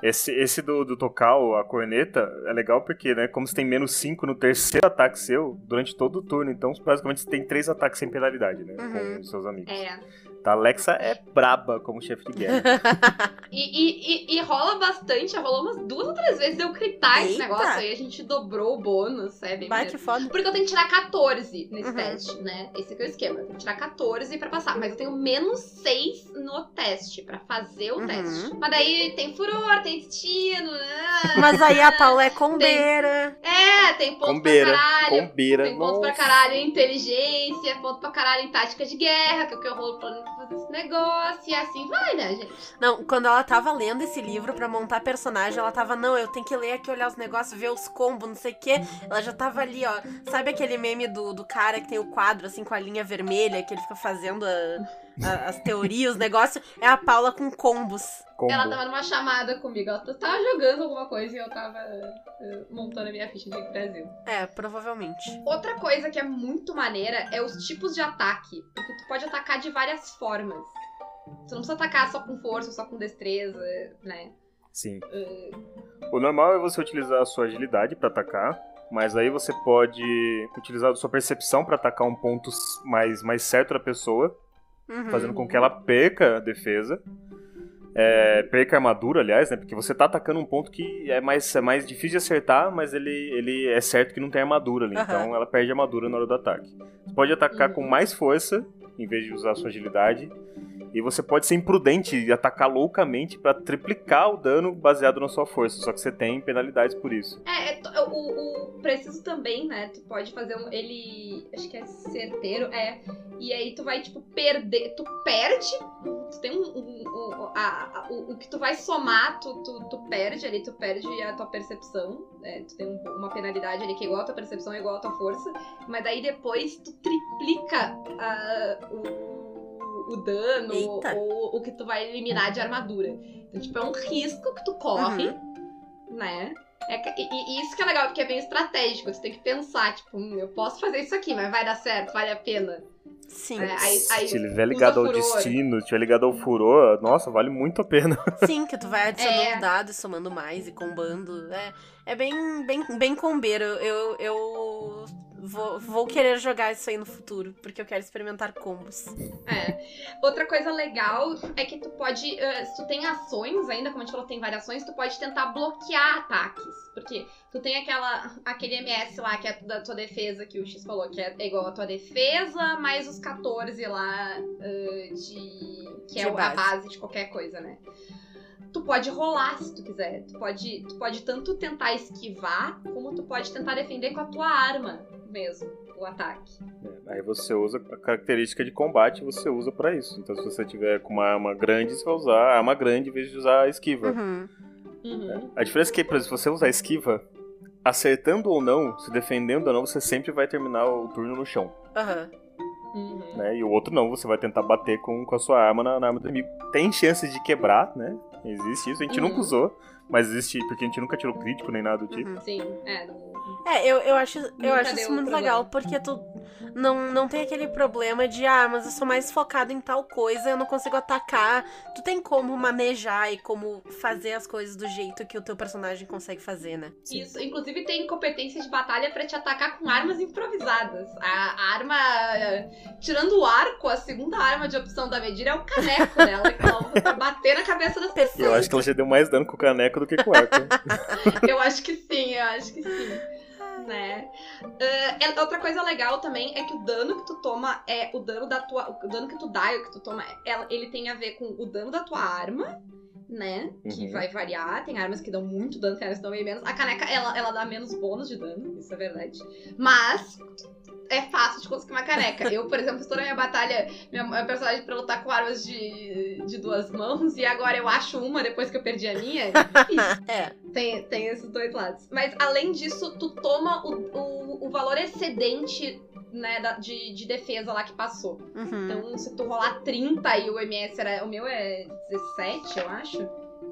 esse, esse do, do Tocal, a corneta, é legal porque, né? Como você tem menos 5 no terceiro ataque seu, durante todo o turno, então basicamente você tem três ataques sem penalidade, né? Uhum. Com seus amigos. É. Tá, a Alexa é braba como chefe de guerra. <laughs> E, e, e, e rola bastante, rolou umas duas ou três vezes eu gritar esse negócio aí, a gente dobrou o bônus, é bem Vai que foda. Porque eu tenho que tirar 14 nesse Uhum. teste, né? Esse aqui é o esquema. Eu tenho que tirar 14 pra passar. Mas eu tenho menos 6 no teste, pra fazer o Uhum. teste. Mas daí tem furor, tem destino. ah, Mas aí a Paula é <laughs> combeira. É, tem ponto Combeira, pra caralho. Combeira. Tem ponto pra nossa. caralho em inteligência, ponto pra caralho em tática de guerra, que é o que eu rolo pra fazer esse negócio. E assim vai, né, gente? Não, quando ela tava lendo esse livro pra montar personagem, ela tava, não, eu tenho que ler aqui, olhar os negócios, ver os combos, não sei o quê. Ela já tava ali, ó. Sabe aquele meme do, do cara que tem o quadro, assim, com a linha vermelha, que ele fica fazendo a- a- as teorias, os negócios? É a Paula com combos. Combo. Ela tava numa chamada comigo. Ela tava jogando alguma coisa e eu tava eh, montando a minha ficha de Brasil. É, provavelmente. Outra coisa que é muito maneira é os tipos de ataque. Porque tu pode atacar de várias formas. Tu não precisa atacar só com força, só com destreza, né? Sim. Eh, O normal é você utilizar a sua agilidade pra atacar, mas aí você pode utilizar a sua percepção pra atacar um ponto mais, mais certo da pessoa, Uhum. fazendo com que ela perca a defesa. É, perca a armadura, aliás, né? Porque você tá atacando um ponto que é mais, é mais difícil de acertar, mas ele, ele é certo que não tem armadura ali. Aham. Então ela perde a armadura na hora do ataque. Você pode atacar Uhum. com mais força, em vez de usar a sua agilidade. E você pode ser imprudente e atacar loucamente pra triplicar o dano baseado na sua força. Só que você tem penalidades por isso. É, é to- o, o preciso também, né? Tu pode fazer um. Ele. Acho que é certeiro, é. E aí tu vai, tipo, perder. Tu perde. Tu tem um. um- um- a- a- o, o que tu vai somar, tu, tu, tu perde ali, tu perde a tua percepção. né? Tu tem um- uma penalidade ali que é igual a tua percepção, é igual a tua força. Mas daí depois tu triplica ah, o, o dano Eita. ou o que tu vai eliminar de armadura. Então, tipo, é um risco que tu corre, né? É que- e, e isso que é legal, porque é bem estratégico. Tu tem que pensar, tipo, hum, eu posso fazer isso aqui, mas vai dar certo, vale a pena. Sim. É, aí- Se aí estiver ligado ao destino, se estiver ligado ao furor, nossa, vale muito a pena. <laughs> Sim, que tu vai adicionando É. dados, somando mais e combando. É, é bem, bem, bem combeiro. Eu, eu vou, vou querer jogar isso aí no futuro, porque eu quero experimentar combos. É. Outra coisa legal é que tu pode, eh, se tu tem ações ainda, como a gente falou, tem variações, tu pode tentar bloquear ataques. Porque tu tem aquela, aquele MS lá que é da tua defesa, que o X falou, que é igual a tua defesa, mais os 14 lá eh, de. que é De a base. base de qualquer coisa, né? Tu pode rolar se tu quiser. Tu pode, tu pode tanto tentar esquivar, como tu pode tentar defender com a tua arma mesmo, o ataque. Aí você usa a característica de combate, você usa pra isso. Então se você tiver com uma arma grande, você vai usar a arma grande em vez de usar a esquiva. Uhum. Uhum. A diferença é que, por exemplo, se você usar a esquiva, acertando ou não, se defendendo ou não, você sempre vai terminar o turno no chão. Aham. Uhum. Né? E o outro não, você vai tentar bater com, com a sua arma na, na arma do inimigo. Tem chance de quebrar, né? Existe isso. A gente Uhum. nunca usou, mas existe, porque a gente nunca tirou crítico nem nada do tipo. Uhum. Sim, é. É, eu, eu acho, eu Nunca acho isso muito problema. legal, porque tu. não, não tem aquele problema de, ah, mas eu sou mais focado em tal coisa, eu não consigo atacar. Tu tem como manejar e como fazer as coisas do jeito que o teu personagem consegue fazer, né? Sim. Isso, inclusive tem competência de batalha pra te atacar com armas improvisadas. A, a arma, tirando o arco, a segunda arma de opção da Medira é o caneco dela, que ela usa pra bater na cabeça das pessoas. eu acho que ela já deu mais dano com o caneco do que arco. <laughs> Eu acho que sim, eu acho que sim. Né? É- outra coisa legal também é que o dano que tu toma é o dano da tua. O dano que tu dá e o que tu toma, ela- ele tem a ver com o dano da tua arma, né? Que Uhum. vai variar. Tem armas que dão muito dano, tem armas que dão bem menos. A caneca, ela, ela dá menos bônus de dano, isso é verdade. Mas. É fácil de conseguir uma caneca. Eu, por exemplo, estou na minha batalha, minha, minha personagem pra lutar com armas de, de duas mãos, e agora eu acho uma depois que eu perdi a minha. Difícil. <laughs> É. Tem, tem esses dois lados. Mas além disso, tu toma o, o, o valor excedente né, da- de, de defesa lá que passou. Uhum. Então, se tu rolar 30 e o MS era. O meu é 17, eu acho.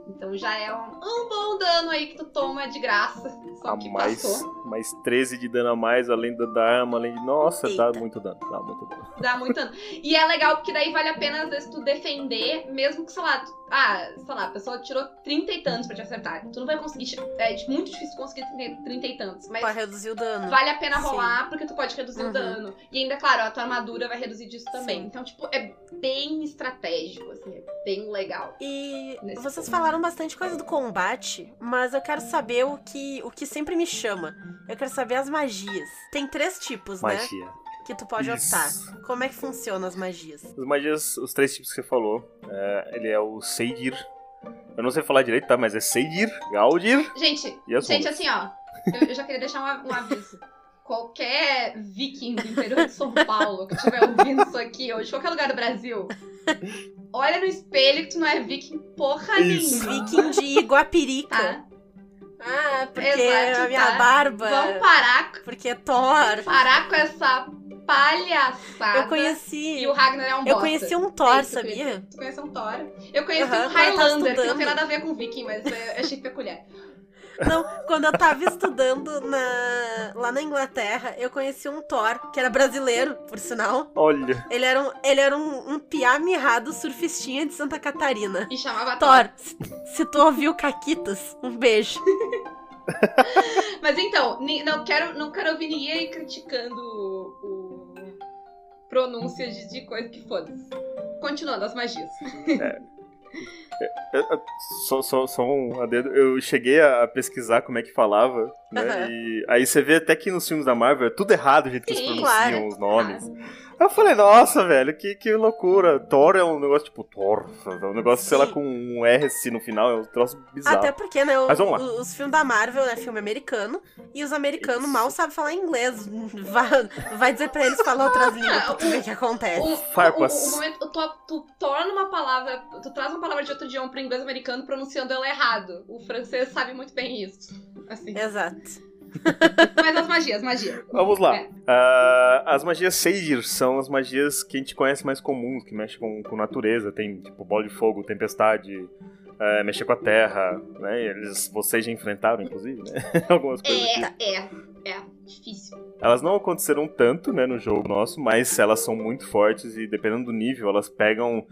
Então já é um, um bom dano aí que tu toma de graça. Só A que mais, passou. Mais 13 de dano a mais, além da, da arma, além de. Nossa, dá Eita. muito dano. Dá muito dano. Dá muito dano. E é legal porque daí vale a pena, às vezes, tu defender, mesmo que, sei lá, tu- ah, sei lá, a pessoa tirou 30 e tantos pra te acertar. Tu não vai conseguir. É muito difícil conseguir 30 30 e tantos. Mas Pra reduzir o dano. Vale a pena Sim. rolar, porque tu pode reduzir Uhum. o dano. E ainda, claro, a tua armadura vai reduzir disso também. Sim. Então, tipo, é bem estratégico, assim, é bem legal. E vocês ponto. falaram bastante coisa do combate, mas eu quero saber o que, o que sempre me chama. Eu quero saber as magias. Tem três tipos, né? Magia. Que tu pode Isso. optar. Como é que funcionam as magias? As magias, os três tipos que você falou, é, ele é o Seidir. Eu não sei falar direito, tá? Mas é Seidir, Galdir Gente, e as gente, assim, ó. Eu, eu já queria deixar um, um aviso. Qualquer viking do interior de São Paulo que estiver ouvindo isso aqui, ou de qualquer lugar do Brasil, olha no espelho que tu não é viking porra Isso. nenhuma. Viking de Iguapirica. Tá? Ah, porque Exato, a minha tá. barba. Vamos parar, Porque é Thor. parar com essa palhaçada. Eu conheci. E o Ragnar é um bosta. Eu conheci um É Thor, isso eu queria sabia? Tu conheceu um Thor? Eu conheci Aham, um Highlander, que não tem nada a ver com Viking, mas eu achei peculiar. Não, quando eu tava estudando na... lá na Inglaterra, eu conheci um Thor, que era brasileiro, por sinal. Olha, Ele era um, ele era um, um piá mirrado surfistinha de Santa Catarina. E chamava Thor. Thor, se, se tu ouviu Caquitas, um beijo. <laughs> Mas então, não quero, não quero ouvir ninguém aí criticando o, o pronúncia de, de coisa que foda-se. Continuando, as magias. <laughs> só, só, só um adendo. Eu cheguei a pesquisar como é que falava, né? E aí você vê até que nos filmes da Marvel é tudo errado o jeito que eles Sim, pronunciam claro. os nomes. Aí eu falei, nossa, velho, que, que loucura. Thor é um negócio tipo Thor. É um negócio, sei lá, Sim. com um R assim no final, é um troço bizarro. Até porque, né, o- Mas vamos lá. o- os filmes da Marvel é filme americano, e os americanos Isso. mal sabem falar inglês. <laughs> Vai, vai dizer pra eles falar outras línguas pra tu ver o que acontece. O, o, Farpas. o, o momento, tu, tu torna uma palavra, tu traz uma palavra de outro idioma pro inglês americano pronunciando ela errado. O francês sabe muito bem isso. Assim. Exato. <laughs> Mas as magias, magia. Vamos lá. É. Ah, as magias Seir são as magias que a gente conhece mais comuns, que mexem com, com natureza. Tem, tipo, bola de fogo, tempestade, é, mexer com a terra, né? Eles, vocês já enfrentaram, inclusive, né? <laughs> Algumas coisas assim. É, é, é. Difícil. Elas não aconteceram tanto, né, no jogo nosso, mas elas são muito fortes e dependendo do nível, elas pegam...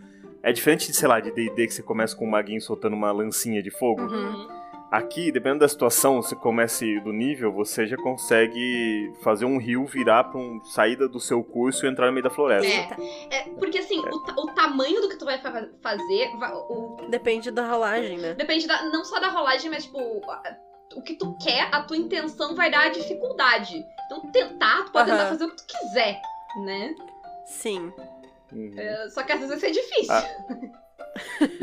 É diferente, de, sei lá, de D&D que você começa com um maguinho soltando uma lancinha de fogo. Uhum. Aqui, dependendo da situação, se comece do nível, você já consegue fazer um rio virar pra um saída do seu curso e entrar no meio da floresta. É. É, porque assim, o, ta- o tamanho do que tu vai fa- fazer o- Depende da rolagem, né? depende da- não só da rolagem, mas tipo. O que tu quer, a tua intenção vai dar a dificuldade. Então, tentar, tu pode tentar fazer o que tu quiser, né? Sim. Uhum. É, só que às vezes vai ser difícil. Ah. <laughs>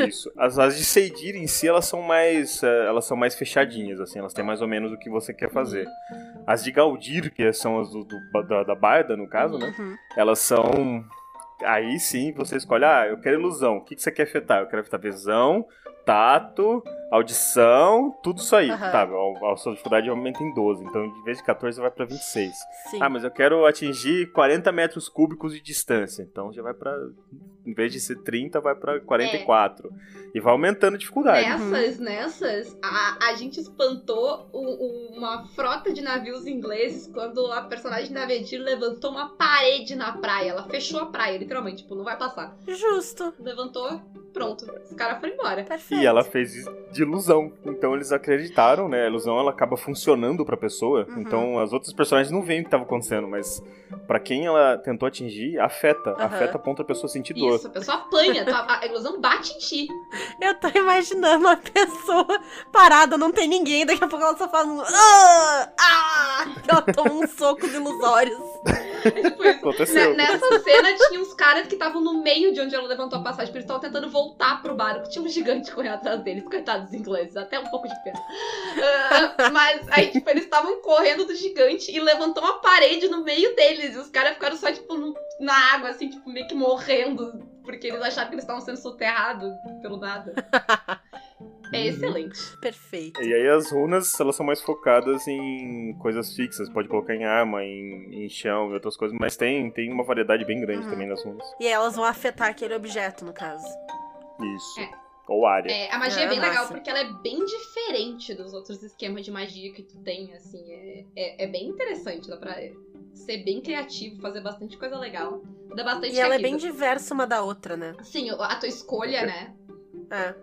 Isso. As, as de Seidir em si, elas são mais eh, elas são mais fechadinhas, assim, elas têm mais ou menos o que você quer fazer. As de Galdir, que são as do, do- da, da Barda, no caso, né? Uhum. Elas são. Aí sim, você escolhe, ah, eu quero ilusão. O que, que você quer afetar? Eu quero afetar visão, tato, audição, tudo isso aí. Aham. Tá, a, a sua dificuldade aumenta em 12. Então, em vez de 14, vai pra 26. Sim. Ah, mas eu quero atingir 40 metros cúbicos de distância. Então já vai pra. Em vez de ser 30, vai pra 44. E vai aumentando a dificuldade. Nessas, nessas, a, a gente espantou um- uma frota de navios ingleses quando a personagem da Vedir levantou uma parede na praia. Ela fechou a praia, literalmente, tipo, não vai passar. Justo. Levantou, pronto. Os caras foram embora. Perfeito. E ela fez isso de ilusão. Então eles acreditaram, né? A ilusão ela acaba funcionando pra pessoa. Uhum. Então as outras personagens não veem o que tava acontecendo, mas pra quem ela tentou atingir, afeta. Aham. Afeta a ponto da pessoa sentir dor. Isso, a pessoa apanha, a ilusão bate em ti. Eu tô imaginando uma pessoa parada, não tem ninguém, daqui a pouco ela só faz um. Ah! Ah! <laughs> Ela toma uns socos ilusórios. Tipo isso. Aconteceu. Ne- Nessa cena caras que estavam no meio de onde ela levantou a passagem, porque eles estavam tentando voltar pro barco. Tinha um gigante correndo atrás deles, coitados dos ingleses, até um pouco de pena. Ah, mas aí, tipo, eles estavam correndo do gigante e levantou uma parede no meio deles. E os caras ficaram só, tipo, no- na água, assim, tipo, meio que morrendo, porque eles acharam que eles estavam sendo soterrados pelo nada. <laughs> É excelente. Perfeito. E aí as runas, elas são mais focadas em coisas fixas. Pode colocar em arma, em, em chão e outras coisas. Mas tem, tem uma variedade bem grande Uhum. também nas runas. E elas vão afetar aquele objeto, no caso. Isso. É. Ou área. É, a magia é, É, bem legal massa. porque ela é bem diferente dos outros esquemas de magia que tu tem, assim. É, é, é bem interessante, dá pra ser bem criativo, fazer bastante coisa legal. Dá bastante E ela é bem diversa uma da outra, né? Sim, a tua escolha, né? É.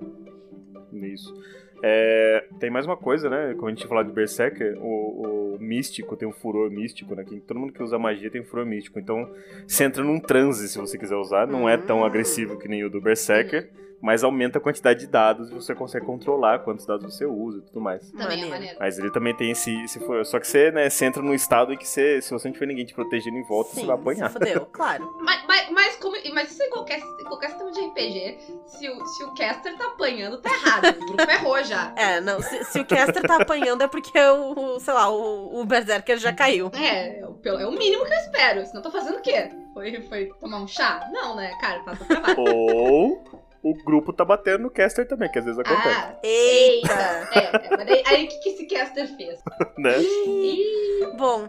Isso. É, tem mais uma coisa, né? Como a gente falou de Berserker, o, o místico tem um furor místico, né? Que todo mundo que usa magia tem um furor místico. Então, você entra num transe se você quiser usar. Não é tão Hum. agressivo que nem o do Berserker, mas aumenta a quantidade de dados e você consegue controlar quantos dados você usa e tudo mais. Também é maneiro. Mas ele também tem esse, esse. Só que você, né, você entra num estado em que você, se você não tiver ninguém te protegendo em volta, Sim, você vai apanhar. se fudeu, <laughs> claro. Mas, mas, mas, como, mas isso em qualquer, em qualquer sistema de RPG, se o, se o caster tá apanhando, tá errado. O grupo errou já. <laughs> É, não, se, se o caster tá apanhando é porque o, o, sei lá, o, o Berserker já caiu. É, é o, é o mínimo que eu espero. Senão tô fazendo o quê? Foi, foi tomar um chá? Não, né? Cara, tá do trabalho. <laughs> Ou o grupo tá batendo no caster também, que às vezes acontece, Ah, Eita! É, é, mas aí, o que, que esse caster fez? <laughs> né? Ih, Bom,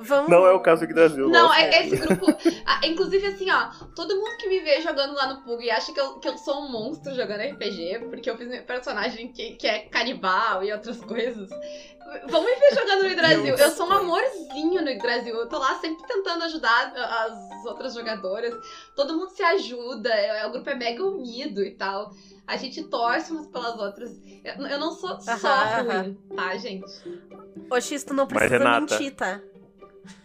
vamos. Não é o caso do Brasil. Não, nossa. é, é esse grupo. ah, inclusive, assim, ó, todo mundo que me vê jogando lá no Pug e acha que eu, que eu sou um monstro jogando RPG, porque eu fiz meu personagem que, que é canibal e outras coisas. Vão me ver jogando no Yggdrasil. Eu sou um amorzinho no Yggdrasil. Eu tô lá sempre tentando ajudar as outras jogadoras. Todo mundo se ajuda. é- O grupo é mega unido e tal. A gente torce umas pelas outras. Eu, não sou só Aham, ruim, tá, gente? Ô, X, tu não Mas, precisa Renata, mentir, tá?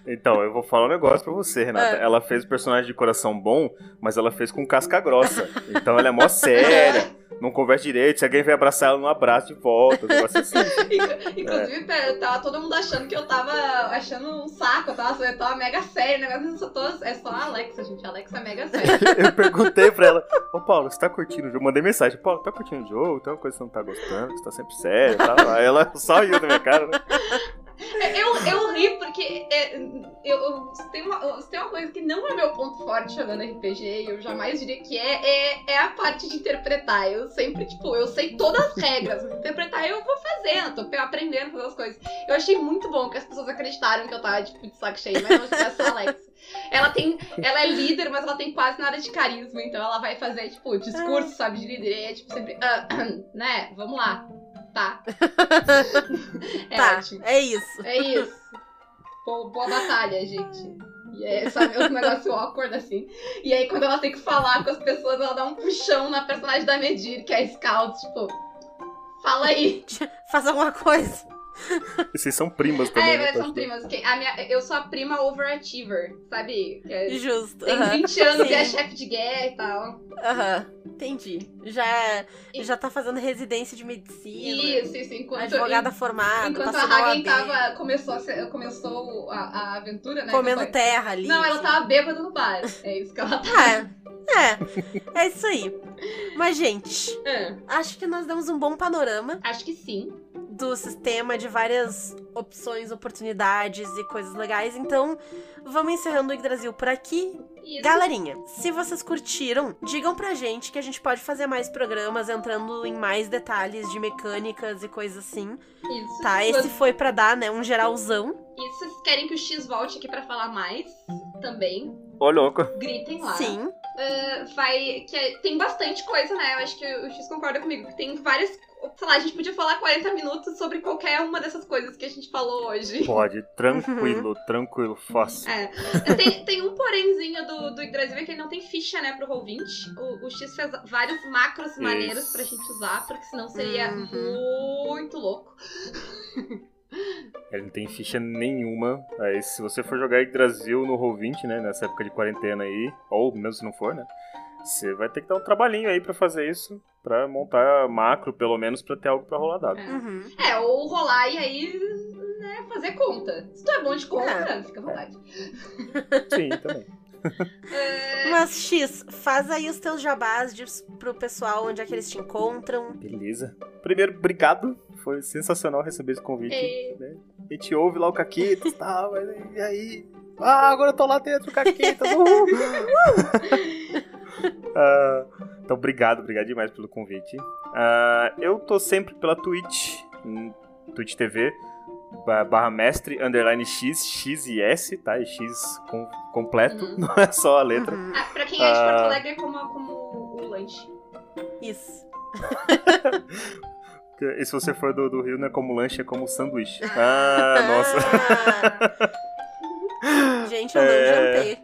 Então, eu vou falar um negócio pra você, Renata. É. Ela fez o personagem de coração bom, mas ela fez com casca grossa. Então ela é mó séria, não conversa direito. Se alguém vem abraçar ela, não abraça de volta. Um negócio assim. <laughs> Inclu- Inclusive, pera, tava todo mundo achando que eu tava achando um saco, eu tava, eu tava mega sério, o negócio eu só tô- é só a Alexa, gente. A Alexa é mega séria. <laughs> Eu perguntei pra ela, ô Paulo, você tá curtindo o jogo? Mandei mensagem, Paulo, tá curtindo o jogo? Tem uma coisa que você não tá gostando, você tá sempre sério tal. Aí ela só riu da minha cara, né? Eu, eu ri porque é, eu, eu- se, tem uma, tem uma coisa que não é meu ponto forte jogando RPG, e eu jamais diria que é, é, é a parte de interpretar. Eu sempre, tipo, eu sei todas as regras, mas interpretar eu vou fazendo, tô aprendendo a fazer as coisas. Eu achei muito bom que as pessoas acreditaram que eu tava, tipo, de saco cheio, mas não tivesse a Alexa. Ela tem. Ela é líder, mas ela tem quase nada de carisma, então ela vai fazer, tipo, discurso, sabe, de líder. E é tipo sempre. "Ah, né? Vamos lá. Tá. <laughs> É tá, ótimo. é isso. É isso. Boa, boa batalha, gente. E é sabe, um negócio awkward assim. E aí, quando ela tem que falar com as pessoas, ela dá um puxão na personagem da Medir, que é a Scout, tipo. Fala aí. <laughs> Faz alguma coisa. E vocês são primas também, É, né? mas são primas. a minha, eu sou a prima overachiever, sabe? Que é- Justo. tem aham. 20 anos e é Sim. chefe de guerra e tal. Aham, entendi. Já, E- já tá fazendo residência de medicina. Isso, isso. Enquanto, Advogada formada, enquanto a Hagen tava, começou, a, começou a, a aventura, né? comendo terra ali. Não, ela assim. tava bêbada no bar. É isso que ela tá. É, é, é isso aí. Mas, gente, É. acho que nós demos um bom panorama. Acho que sim. Do sistema, de várias opções, oportunidades e coisas legais. Então, vamos encerrando o Yggdrasil por aqui. Isso. Galerinha, se vocês curtiram, digam pra gente que a gente pode fazer mais programas entrando em mais detalhes de mecânicas e coisas assim. Isso. Tá, Se esse foi pra dar, né, um geralzão. E se vocês querem que o X volte aqui pra falar mais, também, Ô, louco. gritem lá. Sim. Ah, vai. Que é- tem bastante coisa, né? Eu acho que o X concorda comigo. Que tem várias. Sei lá, a gente podia falar 40 minutos sobre qualquer uma dessas coisas que a gente falou hoje. Pode, tranquilo, tranquilo, fácil. É. Tem, tem um porémzinho do, do Yggdrasil é que ele não tem ficha, né, pro Roll20. O, o X fez vários macros maneiros pra gente usar, porque senão seria Uhum. muito louco. Ele não tem ficha nenhuma. Aí, se você for jogar Yggdrasil no Roll20, né, nessa época de quarentena aí, ou mesmo se não for, né, você vai ter que dar um trabalhinho aí pra fazer isso, pra montar macro, pelo menos, pra ter algo pra rolar dado. É. Uhum. É, ou rolar e aí, né, fazer conta. Se tu é bom de conta, É. fica à vontade. <laughs> Sim, também. É, Mas, X, faz aí os teus jabás de, pro pessoal onde é que eles te encontram. Beleza. Primeiro, obrigado. Foi sensacional receber esse convite. É. né? A gente ouve lá o Caquitas e tal, mas e aí? Ah, agora eu tô lá dentro, Caquitas. Uhul. <laughs> Ah, então, obrigado, obrigado demais pelo convite. Ah, eu tô sempre pela Twitch, hum, Twitch TV, ba- barra mestre, underline X, X e S, tá? E X com- completo, Uhum. <laughs> não é só a letra. Uhum. ah, pra quem é de Porto Ah. Alegre é como, como o lanche. Isso. E se você for do, do Rio, não é como lanche, é como sanduíche. <laughs> Ah, nossa. nossa. <laughs> Gente, eu não É. jantei.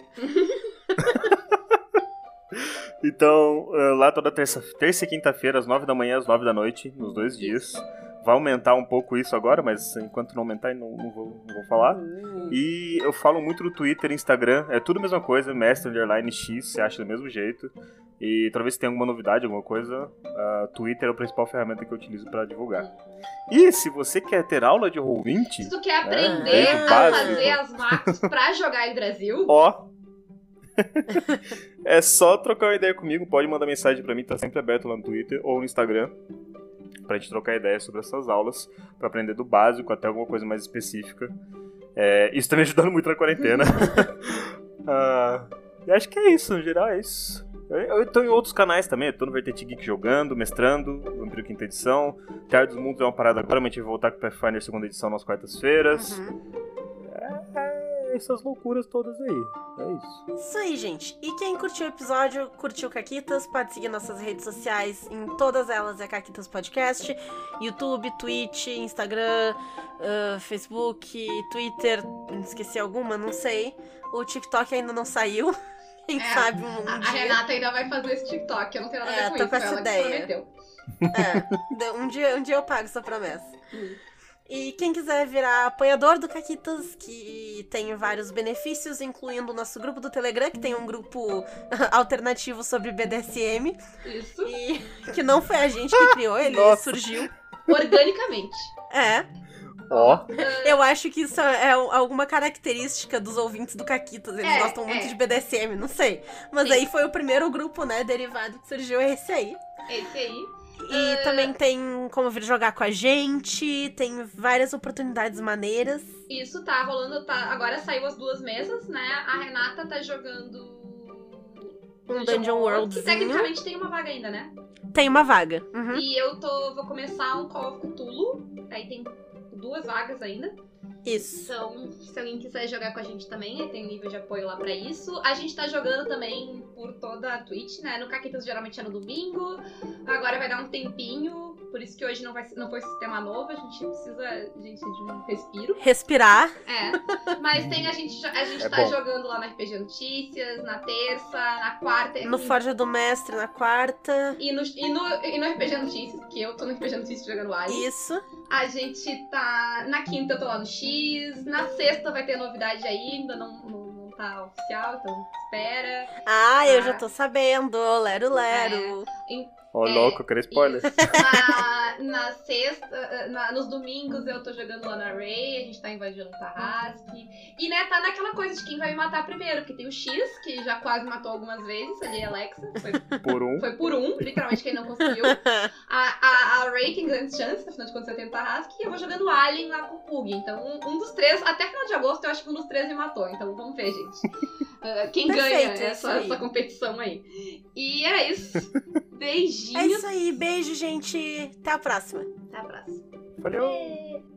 Então, eh, lá toda terça, terça e quinta-feira, às nove da manhã, às nove da noite, nos dois dias. Vai aumentar um pouco isso agora, mas enquanto não aumentar, não, não vou, não vou falar. Hum. E eu falo muito no Twitter e Instagram, é tudo a mesma coisa, mestre underline X, você acha do mesmo jeito. E talvez tenha alguma novidade, alguma coisa, a Twitter é a principal ferramenta que eu utilizo pra divulgar. E se você quer ter aula de Roll20, Se tu quer aprender o a básico. fazer as macros pra jogar em Brasil, ó. <laughs> é só trocar uma ideia comigo, pode mandar mensagem pra mim, tá sempre aberto lá no Twitter ou no Instagram. Pra gente trocar ideia sobre essas aulas, pra aprender do básico até alguma coisa mais específica. É, isso tá me ajudando muito na quarentena. <laughs> Ah, e acho que é isso, no geral é isso. Eu, eu tô em outros canais também, eu tô no Vertente Geek jogando, mestrando, Vampiro Quinta Edição. Terra dos Mundos é uma parada agora, mas a gente vai voltar com o Pathfinder segunda edição nas quartas-feiras. Uhum. É, essas loucuras todas aí. É isso. Isso aí, gente. E quem curtiu o episódio, curtiu Caquitas, pode seguir nossas redes sociais. Em todas elas é Caquitas Podcast. YouTube, Twitch, Instagram, ah, Facebook, Twitter. Esqueci alguma? Não sei. O TikTok ainda não saiu. <laughs> Quem É, sabe um, a, a dia. Renata ainda vai fazer esse TikTok. Eu não tenho nada É, a ver com tô isso. com essa ela ideia. prometeu. É, um dia, um dia eu pago essa promessa. Hum. E quem quiser virar apoiador do Caquitas, que tem vários benefícios, incluindo o nosso grupo do Telegram, que tem um grupo <laughs> alternativo sobre BDSM, Isso. e <laughs> que não foi a gente que criou, ele Nossa. surgiu. Organicamente. É, Ó, eu acho que isso é alguma característica dos ouvintes do Caquitas, eles É, gostam muito é. de BDSM, não sei. Mas Sim. aí foi o primeiro grupo, né, derivado que surgiu, é esse aí. Esse aí. E também tem como vir jogar com a gente, tem várias oportunidades maneiras. Isso tá rolando. Tá, agora saiu as duas mesas, né? A Renata tá jogando. Um Dungeon Que Worldzinho. tecnicamente tem uma vaga ainda, né? Tem uma vaga. Uhum. E eu tô. Vou começar um Call of Cthulhu. Aí tem duas vagas ainda. Isso. Então, se alguém quiser jogar com a gente também, tem nível de apoio lá pra isso. A gente tá jogando também por toda a Twitch, né? No Caquitas geralmente é no domingo. Agora vai dar um tempinho. Por isso que hoje não, vai, não foi sistema novo. A gente precisa, gente, de um respiro. Respirar. É. Mas tem a gente, a gente É tá bom. jogando lá no RPG Notícias, na terça, na quarta. No Forja do Mestre na quarta. e, no, e, no, e no RPG Notícias, que eu tô no RPG Notícias jogando Ali. Isso. A gente tá. Na quinta eu tô lá no X. Na sexta vai ter novidade ainda não, não, tá oficial, então espera. Ah, eu Ah. já tô sabendo. Lero, lero. Ó, É, louco, eu quero spoiler. Na, <laughs> na sexta, na- nos domingos eu tô jogando lá na Ray, a gente tá invadindo o Tarrasque. E, né, tá naquela coisa de quem vai me matar primeiro, porque tem o X, que já quase matou algumas vezes, ali a Alexa. Foi, <laughs> Por um. foi por um, literalmente quem não conseguiu. <laughs> A, a, a Ray tem grandes chances, afinal de contas eu tenho Tarrasque, e eu vou jogando Alien lá com o Pug. Então, um, um dos três, até final de agosto, eu acho que um dos três me matou. Então, vamos ver, gente. Uh, quem Perfeito, ganha é essa, essa competição aí. E era isso. É Beijinhos. isso aí, beijo, gente. Até a próxima. Até a próxima. Valeu! Beijo.